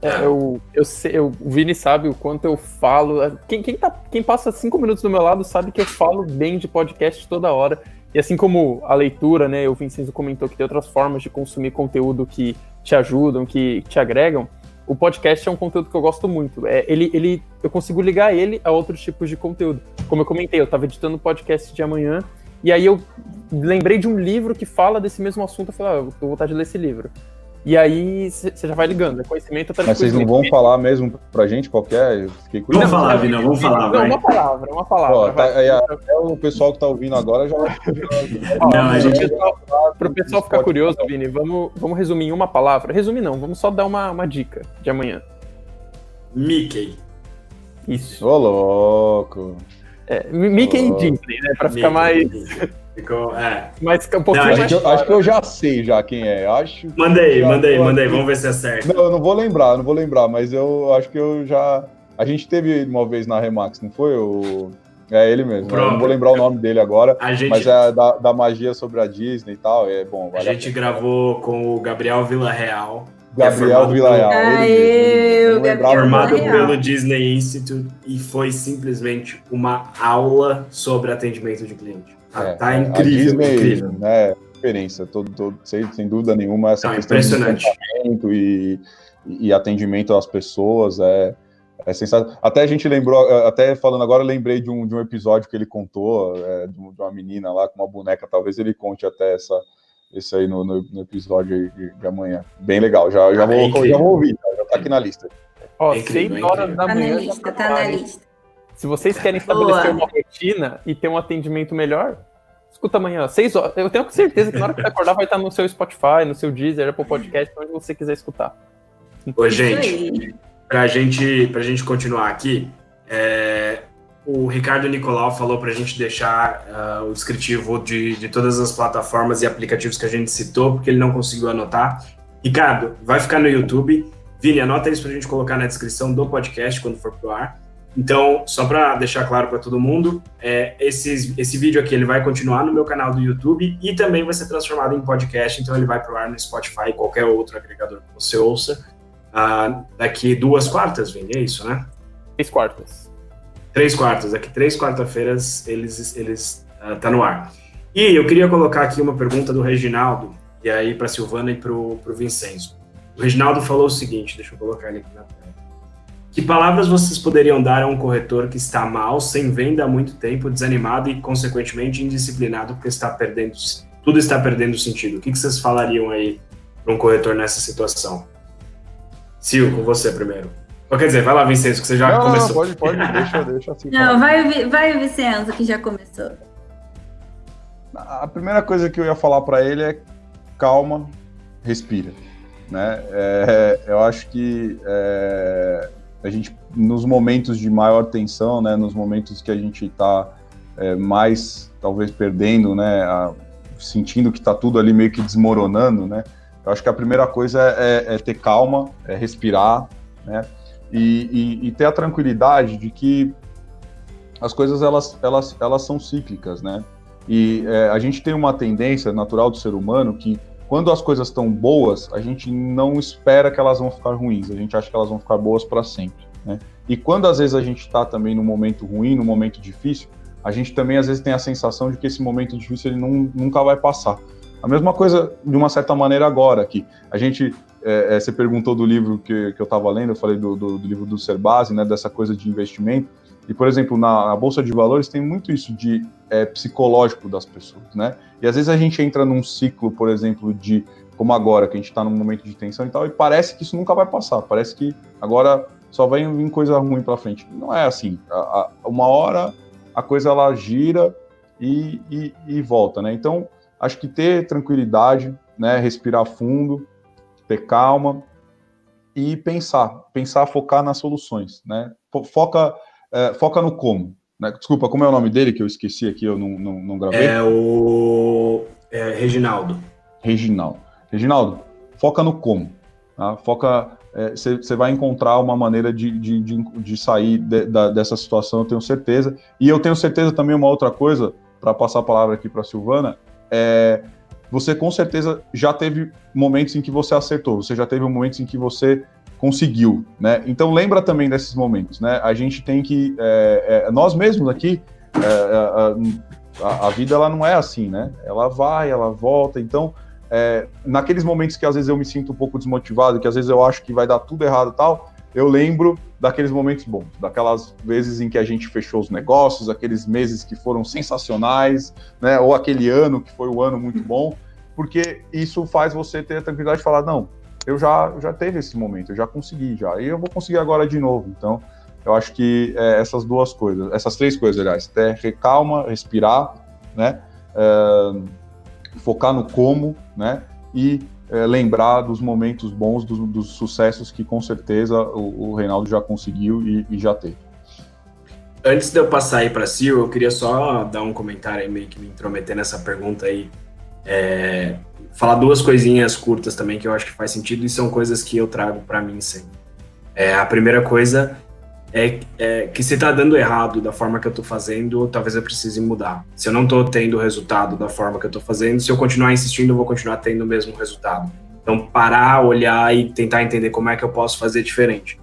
B: É, eu, eu, sei, eu, o Vini sabe o quanto eu falo. Quem, quem, tá, quem passa cinco minutos do meu lado sabe que eu falo bem de podcast toda hora. E assim como a leitura, né? O Vincenzo comentou que tem outras formas de consumir conteúdo que te ajudam, que te agregam. O podcast é um conteúdo que eu gosto muito. É, ele, ele, eu consigo ligar ele a outros tipos de conteúdo. Como eu comentei, eu estava editando o podcast de amanhã e aí eu lembrei de um livro que fala desse mesmo assunto. Eu falei, ah, eu tô vontade de ler esse livro. E aí você já vai ligando, é conhecimento
D: atrás Mas vocês não vão falar mesmo pra gente qualquer?
A: Fiquei Vamos falar, Vina, vamos falar.
B: Não, uma palavra, uma palavra. Ó,
D: tá, aí, até o pessoal que tá ouvindo agora já vai.
B: não, a gente Pro pessoal ficar curioso, Vini, vamos, vamos resumir em uma palavra. Resumir não, vamos só dar uma, uma dica de amanhã.
A: Mickey.
B: Isso.
D: Ô, louco.
B: É, Mickey oh. e Disney, né? Pra ficar mais.
A: Ficou, é.
B: Mas um pouquinho não,
D: mais acho, acho, que eu já sei já quem é. Acho
A: mandei, mandei, mandei. Vamos ver se é certo.
D: Não, eu não vou lembrar, não vou lembrar, mas eu acho que eu já. A gente teve uma vez na Remax, não foi? O... É ele mesmo. Né? não vou lembrar o nome dele agora, gente... mas é da, da, magia sobre a Disney e tal. É bom.
A: Vale a gente a gravou com o Gabriel Villarreal.
D: Gabriel Villarreal.
C: Ah, eu,
A: formado pelo Disney Institute e foi simplesmente uma aula sobre atendimento de cliente.
D: É, tá incrível, Disney, incrível. Né, diferença, todo, todo, sem, sem dúvida nenhuma, essa
A: tá questão
D: de e, e atendimento às pessoas é, é sensacional. Até a gente lembrou, até falando agora, lembrei de um, de um episódio que ele contou, é, de uma menina lá com uma boneca, talvez ele conte até essa, esse aí no, no, no episódio de, de, amanhã. Bem legal, já, já, ah, vou, já vou ouvir, já tá aqui na lista.
B: Ó, é seis horas da manhã. Tá na lista, tá na lista. Se vocês querem estabelecer Boa. uma rotina e ter um atendimento melhor, escuta amanhã, seis horas. Eu tenho certeza que na hora que você acordar vai estar no seu Spotify, no seu Deezer, Apple Podcast, onde você quiser escutar.
A: Ô, gente, pra gente, pra gente continuar aqui, é, o Ricardo Nicolau falou pra gente deixar uh, o descritivo de, de todas as plataformas e aplicativos que a gente citou, porque ele não conseguiu anotar. Ricardo, vai ficar no YouTube. Vini, anota isso pra gente colocar na descrição do podcast quando for pro ar. Então, só para deixar claro para todo mundo, é, esse, esse vídeo aqui ele vai continuar no meu canal do YouTube e também vai ser transformado em podcast, então ele vai pro ar no Spotify e qualquer outro agregador que você ouça. Uh, daqui duas quartas, Vini, é isso, né?
B: Três quartas.
A: Três quartas, daqui três quarta-feiras eles, eles uh, tá no ar. E eu queria colocar aqui uma pergunta do Reginaldo, e aí para Silvana e para o Vincenzo. O Reginaldo falou o seguinte, deixa eu colocar ele aqui na tela. Que palavras vocês poderiam dar a um corretor que está mal, sem venda há muito tempo, desanimado e, consequentemente, indisciplinado porque está perdendo, tudo está perdendo sentido? O que vocês falariam aí para um corretor nessa situação? Sil, com você primeiro. Ou quer dizer, vai lá, Vincenzo, que você já
D: não,
A: começou.
D: Não, pode, pode, *laughs* deixa, deixa assim.
C: Não, vai, vai, Vincenzo, que já começou.
D: A primeira coisa que eu ia falar para ele é calma, respira. Né? É, eu acho que é, a gente, nos momentos de maior tensão, né, nos momentos que a gente está é, mais, talvez, perdendo, né, a, sentindo que está tudo ali meio que desmoronando, né, eu acho que a primeira coisa é, é, ter calma, é respirar, né, e, e, e, ter a tranquilidade de que as coisas, elas, elas, elas são cíclicas, né, e é, a gente tem uma tendência natural do ser humano que quando as coisas estão boas, a gente não espera que elas vão ficar ruins, a gente acha que elas vão ficar boas para sempre. Né? E quando às vezes a gente está também num momento ruim, num momento difícil, a gente também às vezes tem a sensação de que esse momento difícil ele não, nunca vai passar. A mesma coisa, de uma certa maneira, agora aqui. A gente, é, é, você perguntou do livro que, que eu estava lendo, eu falei do, do, do livro do Serbase, né, dessa coisa de investimento. E, por exemplo, na, na, Bolsa de Valores tem muito isso de é, psicológico das pessoas, né? E às vezes a gente entra num ciclo, por exemplo, de como agora, que a gente está num momento de tensão e tal, e parece que isso nunca vai passar. Parece que agora só vai vir coisa ruim para frente. Não é assim. A, a, uma hora a coisa ela gira e, e, e, volta, né? Então, acho que ter tranquilidade, né? Respirar fundo, ter calma e pensar, pensar, focar nas soluções, né? Foca é, foca no como. Né? Desculpa, como é o nome dele que eu esqueci aqui, eu não, não, não gravei?
A: É o é, Reginaldo.
D: Reginaldo. Reginaldo, foca no como. Tá? Foca. Você é, vai encontrar uma maneira de, de, de, de sair de, da, dessa situação, eu tenho certeza. E eu tenho certeza também uma outra coisa, para passar a palavra aqui para a Silvana, é você com certeza já teve momentos em que você acertou, você já teve momentos em que você conseguiu, né? Então lembra também desses momentos, né? A gente tem que, é, é, nós mesmos aqui, é, é, a, a, vida ela não é assim, né? Ela vai, ela volta, então é, naqueles momentos que às vezes eu me sinto um pouco desmotivado, que às vezes eu acho que vai dar tudo errado e tal, eu lembro daqueles momentos bons, daquelas vezes em que a gente fechou os negócios, aqueles meses que foram sensacionais, né? Ou aquele ano que foi um ano muito bom, porque isso faz você ter a tranquilidade de falar, não, eu já, já teve esse momento, eu já consegui já, e eu vou conseguir agora de novo. Então, eu acho que é, essas duas coisas, essas três coisas, aliás, ter recalma, respirar, né? É, focar no como, né? E é, lembrar dos momentos bons, dos, dos, sucessos que com certeza o, o Reinaldo já conseguiu e, e, já teve.
A: Antes de eu passar aí para Sil, eu queria só dar um comentário aí, meio que me intrometer nessa pergunta aí. É, falar duas coisinhas curtas também que eu acho que faz sentido e são coisas que eu trago para mim sempre. É, a primeira coisa é, é, que se tá dando errado da forma que eu tô fazendo, talvez eu precise mudar. Se eu não tô tendo resultado da forma que eu tô fazendo, se eu continuar insistindo, eu vou continuar tendo o mesmo resultado. Então, parar, olhar e tentar entender como é que eu posso fazer diferente.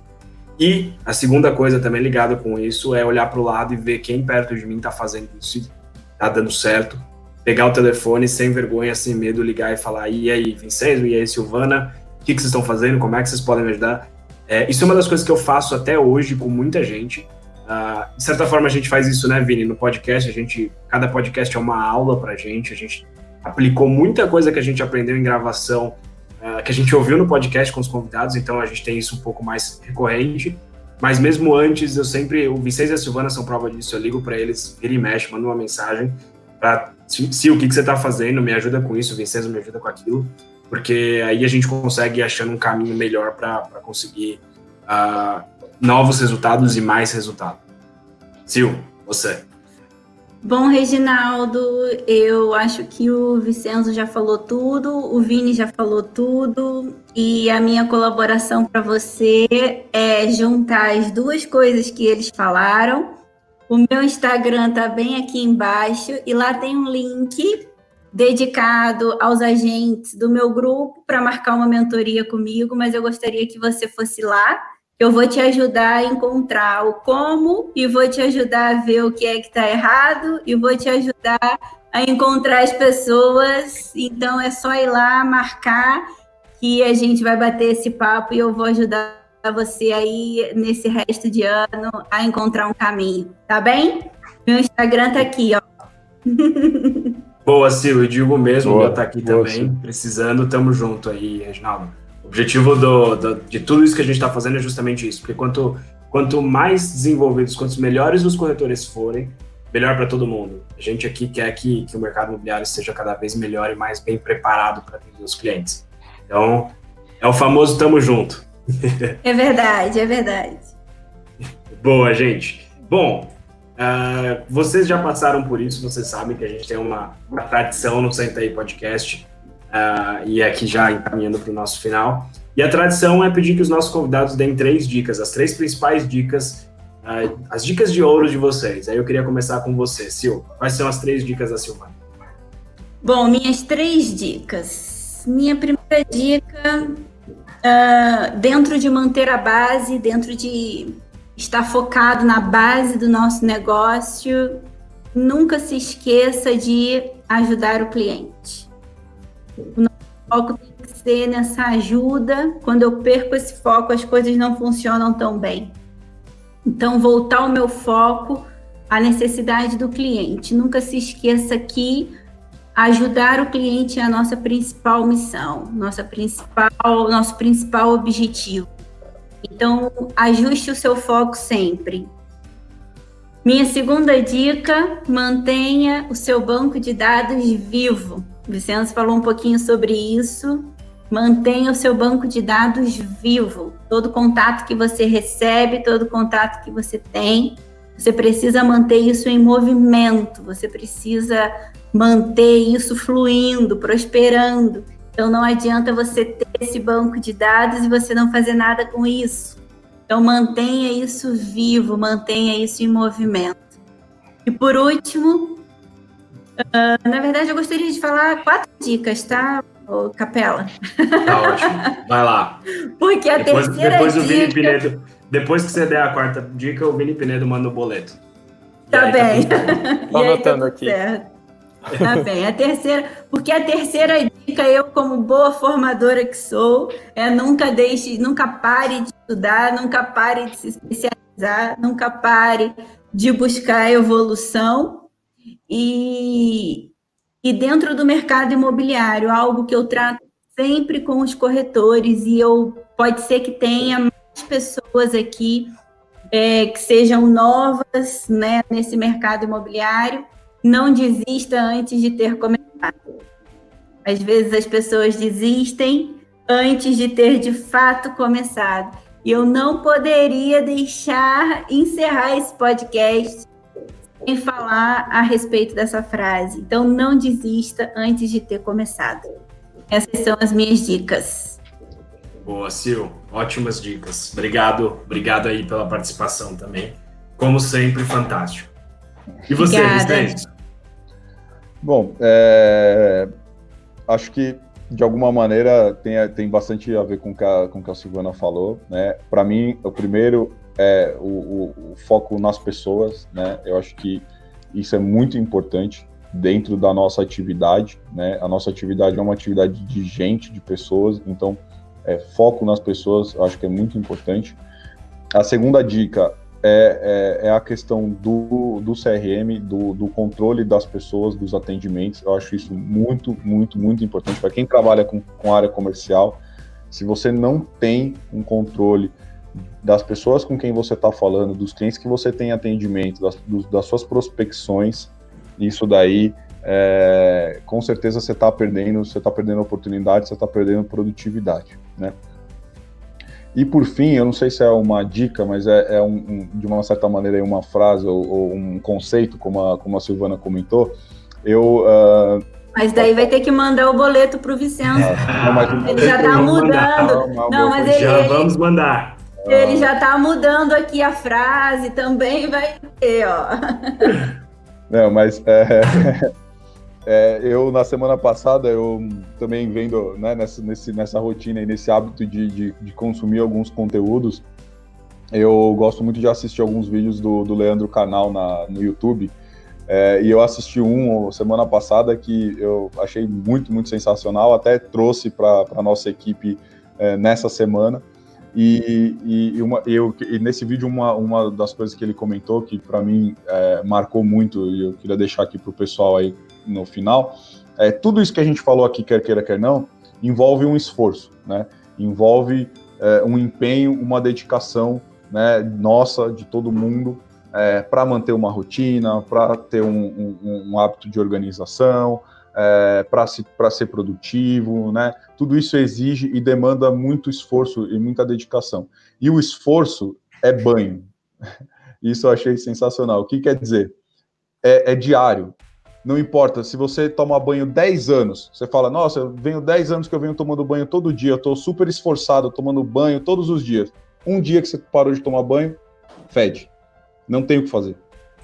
A: E a segunda coisa também ligada com isso é olhar para o lado e ver quem perto de mim está fazendo isso, está dando certo, pegar o telefone sem vergonha, sem medo, ligar e falar: e aí, Vincenzo, e aí, Silvana, o que, que vocês estão fazendo? Como é que vocês podem me ajudar? É, isso é uma das coisas que eu faço até hoje com muita gente. Uh, de certa forma, a gente faz isso, né, Vini? No podcast, a gente, cada podcast é uma aula pra gente. A gente aplicou muita coisa que a gente aprendeu em gravação, uh, que a gente ouviu no podcast com os convidados, então a gente tem isso um pouco mais recorrente. Mas mesmo antes, eu sempre. O Vicente e a Silvana são prova disso. Eu ligo para eles, vira e mexe, mando uma mensagem para se o que, que você está fazendo, me ajuda com isso, Vincenzo me ajuda com aquilo, porque aí a gente consegue ir achando um caminho melhor para conseguir uh, novos resultados e mais resultados. Sil, você.
C: Bom, Reginaldo, eu acho que o Vicenzo já falou tudo, o Vini já falou tudo, e a minha colaboração para você é juntar as duas coisas que eles falaram o meu Instagram tá bem aqui embaixo e lá tem um link dedicado aos agentes do meu grupo para marcar uma mentoria comigo, mas eu gostaria que você fosse lá. Eu vou te ajudar a encontrar o como e vou te ajudar a ver o que é que está errado e vou te ajudar a encontrar as pessoas. Então é só ir lá marcar que a gente vai bater esse papo e eu vou ajudar você aí nesse resto de ano a encontrar um caminho, tá bem? Meu Instagram tá aqui, ó. *laughs*
A: Boa, Sil, eu digo mesmo, boa, tá aqui boa, também, Sil. precisando, tamo junto aí, Reginaldo. O objetivo do, do, de tudo isso que a gente está fazendo é justamente isso, porque quanto, quanto mais desenvolvidos, quanto melhores os corretores forem, melhor para todo mundo. A gente aqui quer que, que o mercado imobiliário seja cada vez melhor e mais bem preparado para atender os clientes. Então, é o famoso tamo junto. *laughs*
C: É verdade, é verdade.
A: Boa, gente. Bom, uh, vocês já passaram por isso, vocês sabem que a gente tem uma, uma tradição no Senta aí Podcast, uh, e aqui já encaminhando para o nosso final. E a tradição é pedir que os nossos convidados deem três dicas, as três principais dicas, uh, as dicas de ouro de vocês. Aí eu queria começar com você, Sil. Quais são as três dicas da Silvana?
C: Bom, minhas três dicas. Minha primeira dica uh, dentro de manter a base, dentro de estar focado na base do nosso negócio, nunca se esqueça de ajudar o cliente. O nosso foco tem que ser nessa ajuda. Quando eu perco esse foco, as coisas não funcionam tão bem. Então, voltar o meu foco à necessidade do cliente. Nunca se esqueça que ajudar o cliente é a nossa principal missão, nossa principal, nosso principal objetivo. Então, ajuste o seu foco sempre. Minha segunda dica: mantenha o seu banco de dados vivo. O Vicente falou um pouquinho sobre isso. Mantenha o seu banco de dados vivo. Todo contato que você recebe, todo contato que você tem, você precisa manter isso em movimento. Você precisa manter isso fluindo, prosperando. Então não adianta você ter esse banco de dados e você não fazer nada com isso. Então mantenha isso vivo, mantenha isso em movimento. E por último, Uh, na verdade, eu gostaria de falar quatro dicas, tá, Capela?
A: Tá ótimo. Vai lá.
C: Porque a
A: depois,
C: terceira
A: depois
C: dica...
A: O Vini Pinedo, depois que você der a quarta dica, o Vini Pinedo manda o boleto.
C: Tá aí, bem. *laughs*
B: Tá Tô anotando tá aqui.
C: Certo. Tá bem. A terceira, porque a terceira dica, eu como boa formadora que sou, é nunca deixe, nunca pare de estudar, nunca pare de se especializar, nunca pare de buscar evolução e, e dentro do mercado imobiliário, algo que eu trato sempre com os corretores e eu pode ser que tenha mais pessoas aqui é, que sejam novas né, nesse mercado imobiliário não desista antes de ter começado. Às vezes as pessoas desistem antes de ter de fato começado. E eu não poderia deixar encerrar esse podcast sem falar a respeito dessa frase. Então, não desista antes de ter começado. Essas são as minhas dicas.
A: Boa, Sil. Ótimas dicas. Obrigado, obrigado aí pela participação também. Como sempre, fantástico. E você, Vicente?
D: Bom, é... acho que de alguma maneira tem, tem bastante a ver com que a, com que a Silvana falou, né? Para mim, o primeiro é o, o, o, foco nas pessoas, né? Eu acho que isso é muito importante dentro da nossa atividade, né? A nossa atividade é uma atividade de gente, de pessoas, então é, foco nas pessoas, acho que é muito importante. A segunda dica é, é, é, a questão do, do CRM, do, do, controle das pessoas, dos atendimentos. Eu acho isso muito, muito, muito importante para quem trabalha com, com área comercial. Se você não tem um controle das pessoas com quem você está falando, dos clientes que você tem atendimento, das, dos, das suas prospecções, isso daí, é, com certeza você está perdendo, você está perdendo oportunidade, você está perdendo produtividade, né? E por fim, eu não sei se é uma dica, mas é, é um, um, de uma certa maneira uma frase ou, ou, um conceito, como a, como a Silvana comentou. Eu. Uh,
C: mas daí vai ter que mandar o boleto para o Vicenço. Não, ele já está mudando. não, mas ele,
A: já vamos mandar.
C: Ele já está mudando aqui a frase, também vai ter, ó.
D: Não, mas é, *laughs* é, eu, na semana passada, eu também vendo né, nessa, nesse, nessa rotina e nesse hábito de, de, de, consumir alguns conteúdos, eu gosto muito de assistir alguns vídeos do, do Leandro Canal na, no YouTube. É, e eu assisti um semana passada que eu achei muito, muito sensacional, até trouxe para a nossa equipe é, nessa semana. E, e, uma, eu, e nesse vídeo, uma, uma das coisas que ele comentou que para mim é, marcou muito, e eu queria deixar aqui para o pessoal aí no final, é, tudo isso que a gente falou aqui, quer queira, quer não, envolve um esforço, né? Envolve é, um empenho, uma dedicação, né? Nossa, de todo mundo, é, para manter uma rotina, para ter um, um, um, hábito de organização, é, para se, ser produtivo, né? Tudo isso exige e demanda muito esforço e muita dedicação. E o esforço é banho. *laughs* Isso eu achei sensacional. O que quer dizer? É, é diário. Não importa, se você toma banho 10 anos, você fala, nossa, eu venho 10 anos que eu venho tomando banho todo dia, eu tô super esforçado tomando banho todos os dias. Um dia que você parou de tomar banho, fede. Não tem o que fazer.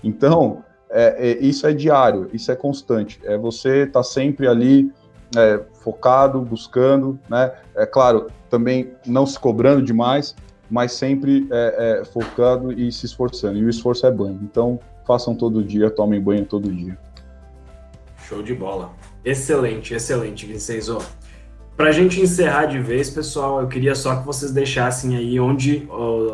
D: Então, é, é, isso é diário, isso é constante. É você estar tá sempre ali é, focado, buscando, né? É claro, também não se cobrando demais, mas sempre é, é, focado e se esforçando. E o esforço é banho. Então, façam todo dia, tomem banho todo dia.
A: Show de bola. Excelente, excelente, Vincenzo. Para a gente encerrar de vez, pessoal, eu queria só que vocês deixassem aí onde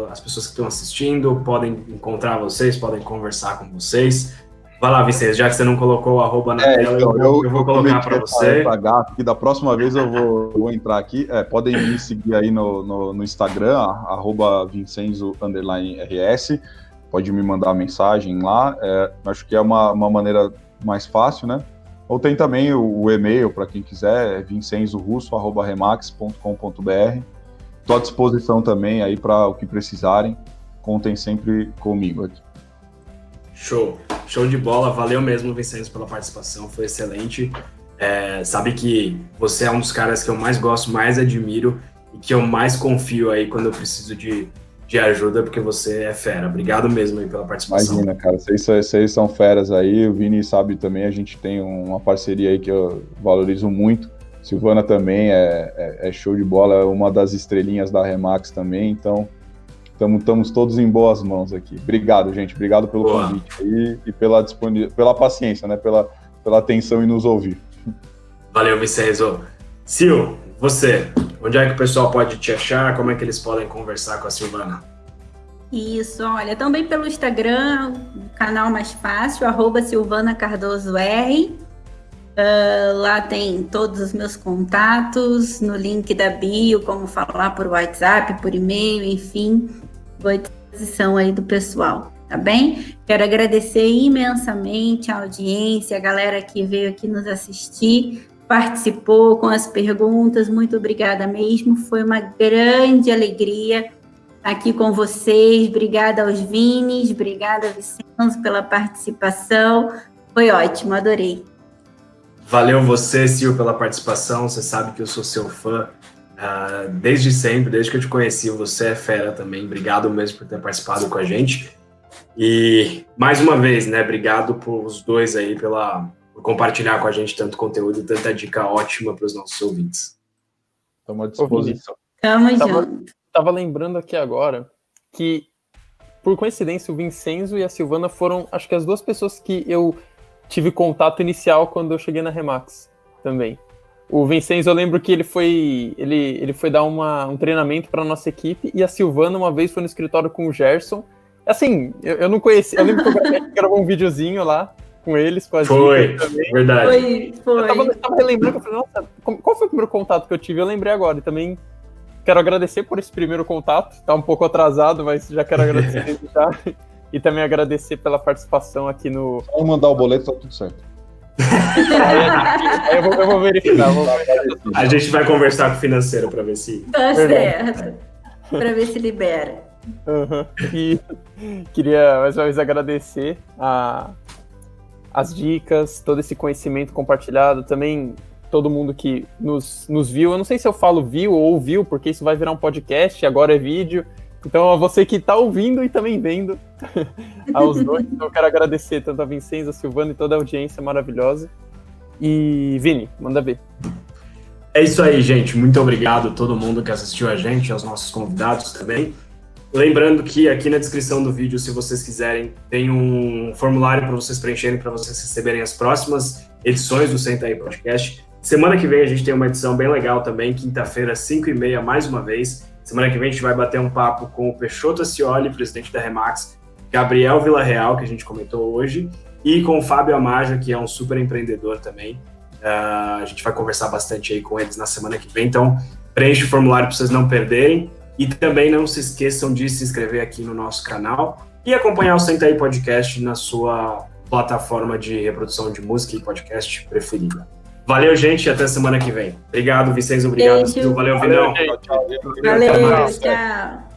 A: as pessoas que estão assistindo podem encontrar vocês, podem conversar com vocês. Vai lá, Vicente, já que você não colocou o arroba na é, tela, então, eu, eu, eu, vou colocar para você.
D: Que da próxima vez eu vou, vou entrar aqui. É, podem me seguir aí no, no, no Instagram, arroba Vincenzo RS. Pode me mandar mensagem lá. É, acho que é uma, uma maneira mais fácil, né? Ou tem também o, o e-mail para quem quiser, é vincenzorusso.remax.com.br. Estou à disposição também aí para o que precisarem. Contem sempre comigo aqui.
A: Show, show de bola. Valeu mesmo, Vincenzo, pela participação. Foi excelente. É, sabe que você é um dos caras que eu mais gosto, mais admiro e que eu mais confio aí quando eu preciso de, de ajuda, porque você é fera. Obrigado mesmo aí pela participação.
D: Imagina, cara, vocês, vocês são feras aí, o Vini sabe também, a gente tem uma parceria aí que eu valorizo muito. Silvana também é, é, é show de bola, é uma das estrelinhas da Remax também, então estamos todos em boas mãos aqui. Obrigado, gente, obrigado pelo Boa. convite aí e pela, pela paciência, né, pela, pela atenção e nos ouvir.
A: Valeu, Vicenzo. Sil, você, onde é que o pessoal pode te achar? Como é que eles podem conversar com a Silvana?
C: Isso, olha, também pelo Instagram, canal mais fácil, arroba Silvana Cardoso R. Uh, lá tem todos os meus contatos, no link da bio, como falar por WhatsApp, por e-mail, enfim, vou à disposição aí do pessoal, tá bem? Quero agradecer imensamente a audiência, a galera que veio aqui nos assistir participou com as perguntas. Muito obrigada mesmo. Foi uma grande alegria aqui com vocês. Obrigada aos Vinis, obrigada, Vicenzo, pela participação. Foi ótimo, adorei.
A: Valeu você, Sil, pela participação. Você sabe que eu sou seu fã uh, desde sempre, desde que eu te conheci. Você é fera também. Obrigado mesmo por ter participado com a gente. E mais uma vez, né? Obrigado por os dois aí pela por compartilhar com a gente tanto conteúdo e tanta dica ótima para os nossos ouvintes.
D: Estamos à disposição.
C: Tamo tava, junto.
B: Tava lembrando aqui agora que, por coincidência, o Vincenzo e a Silvana foram, acho que as duas pessoas que eu tive contato inicial quando eu cheguei na Remax também. O Vincenzo, eu lembro que ele foi ele, ele foi dar uma, um treinamento para nossa equipe e a Silvana uma vez foi no escritório com o Gerson. Assim, eu, eu não conhecia, eu lembro que eu gravei um videozinho lá com eles, com a
A: Foi, também. verdade. Foi,
C: foi.
B: Eu tava, tava relembrando, eu falei, nossa, qual foi o primeiro contato que eu tive? Eu lembrei agora, e também quero agradecer por esse primeiro contato, tá um pouco atrasado, mas já quero agradecer *laughs* já. E também agradecer pela participação aqui no...
D: Só mandar o boleto, tá tudo certo.
B: eu, vou, eu vou verificar. Vou
A: verificar. A gente vai conversar com o financeiro para ver se.
C: Tá certo. Para ver se libera.
B: Uhum. E queria mais uma vez agradecer a, as dicas, todo esse conhecimento compartilhado, também todo mundo que nos, nos viu. Eu não sei se eu falo viu ou ouviu, porque isso vai virar um podcast, agora é vídeo. Então, a você que está ouvindo e também vendo, *laughs* aos dois, então eu quero agradecer tanto a Vincenza, a Silvana e toda a audiência maravilhosa. E, Vini, manda ver.
A: É isso aí, gente. Muito obrigado a todo mundo que assistiu a gente, aos nossos convidados também. Lembrando que aqui na descrição do vídeo, se vocês quiserem, tem um formulário para vocês preencherem, para vocês receberem as próximas edições do Senta aí Podcast. Semana que vem a gente tem uma edição bem legal também, quinta-feira, 5 e meia, mais uma vez. Semana que vem a gente vai bater um papo com o Peixoto Acioli, presidente da Remax, Gabriel Villarreal, que a gente comentou hoje, e com o Fábio Amaja, que é um super empreendedor também. Uh, a gente vai conversar bastante aí com eles na semana que vem, então preenche o formulário para vocês não perderem. E também não se esqueçam de se inscrever aqui no nosso canal e acompanhar o Senta aí Podcast na sua plataforma de reprodução de música e podcast preferida. Valeu, gente, e até semana que vem. Obrigado, Vicente, obrigado.
C: Beijo.
A: Valeu, Vinão.
C: Valeu, tchau.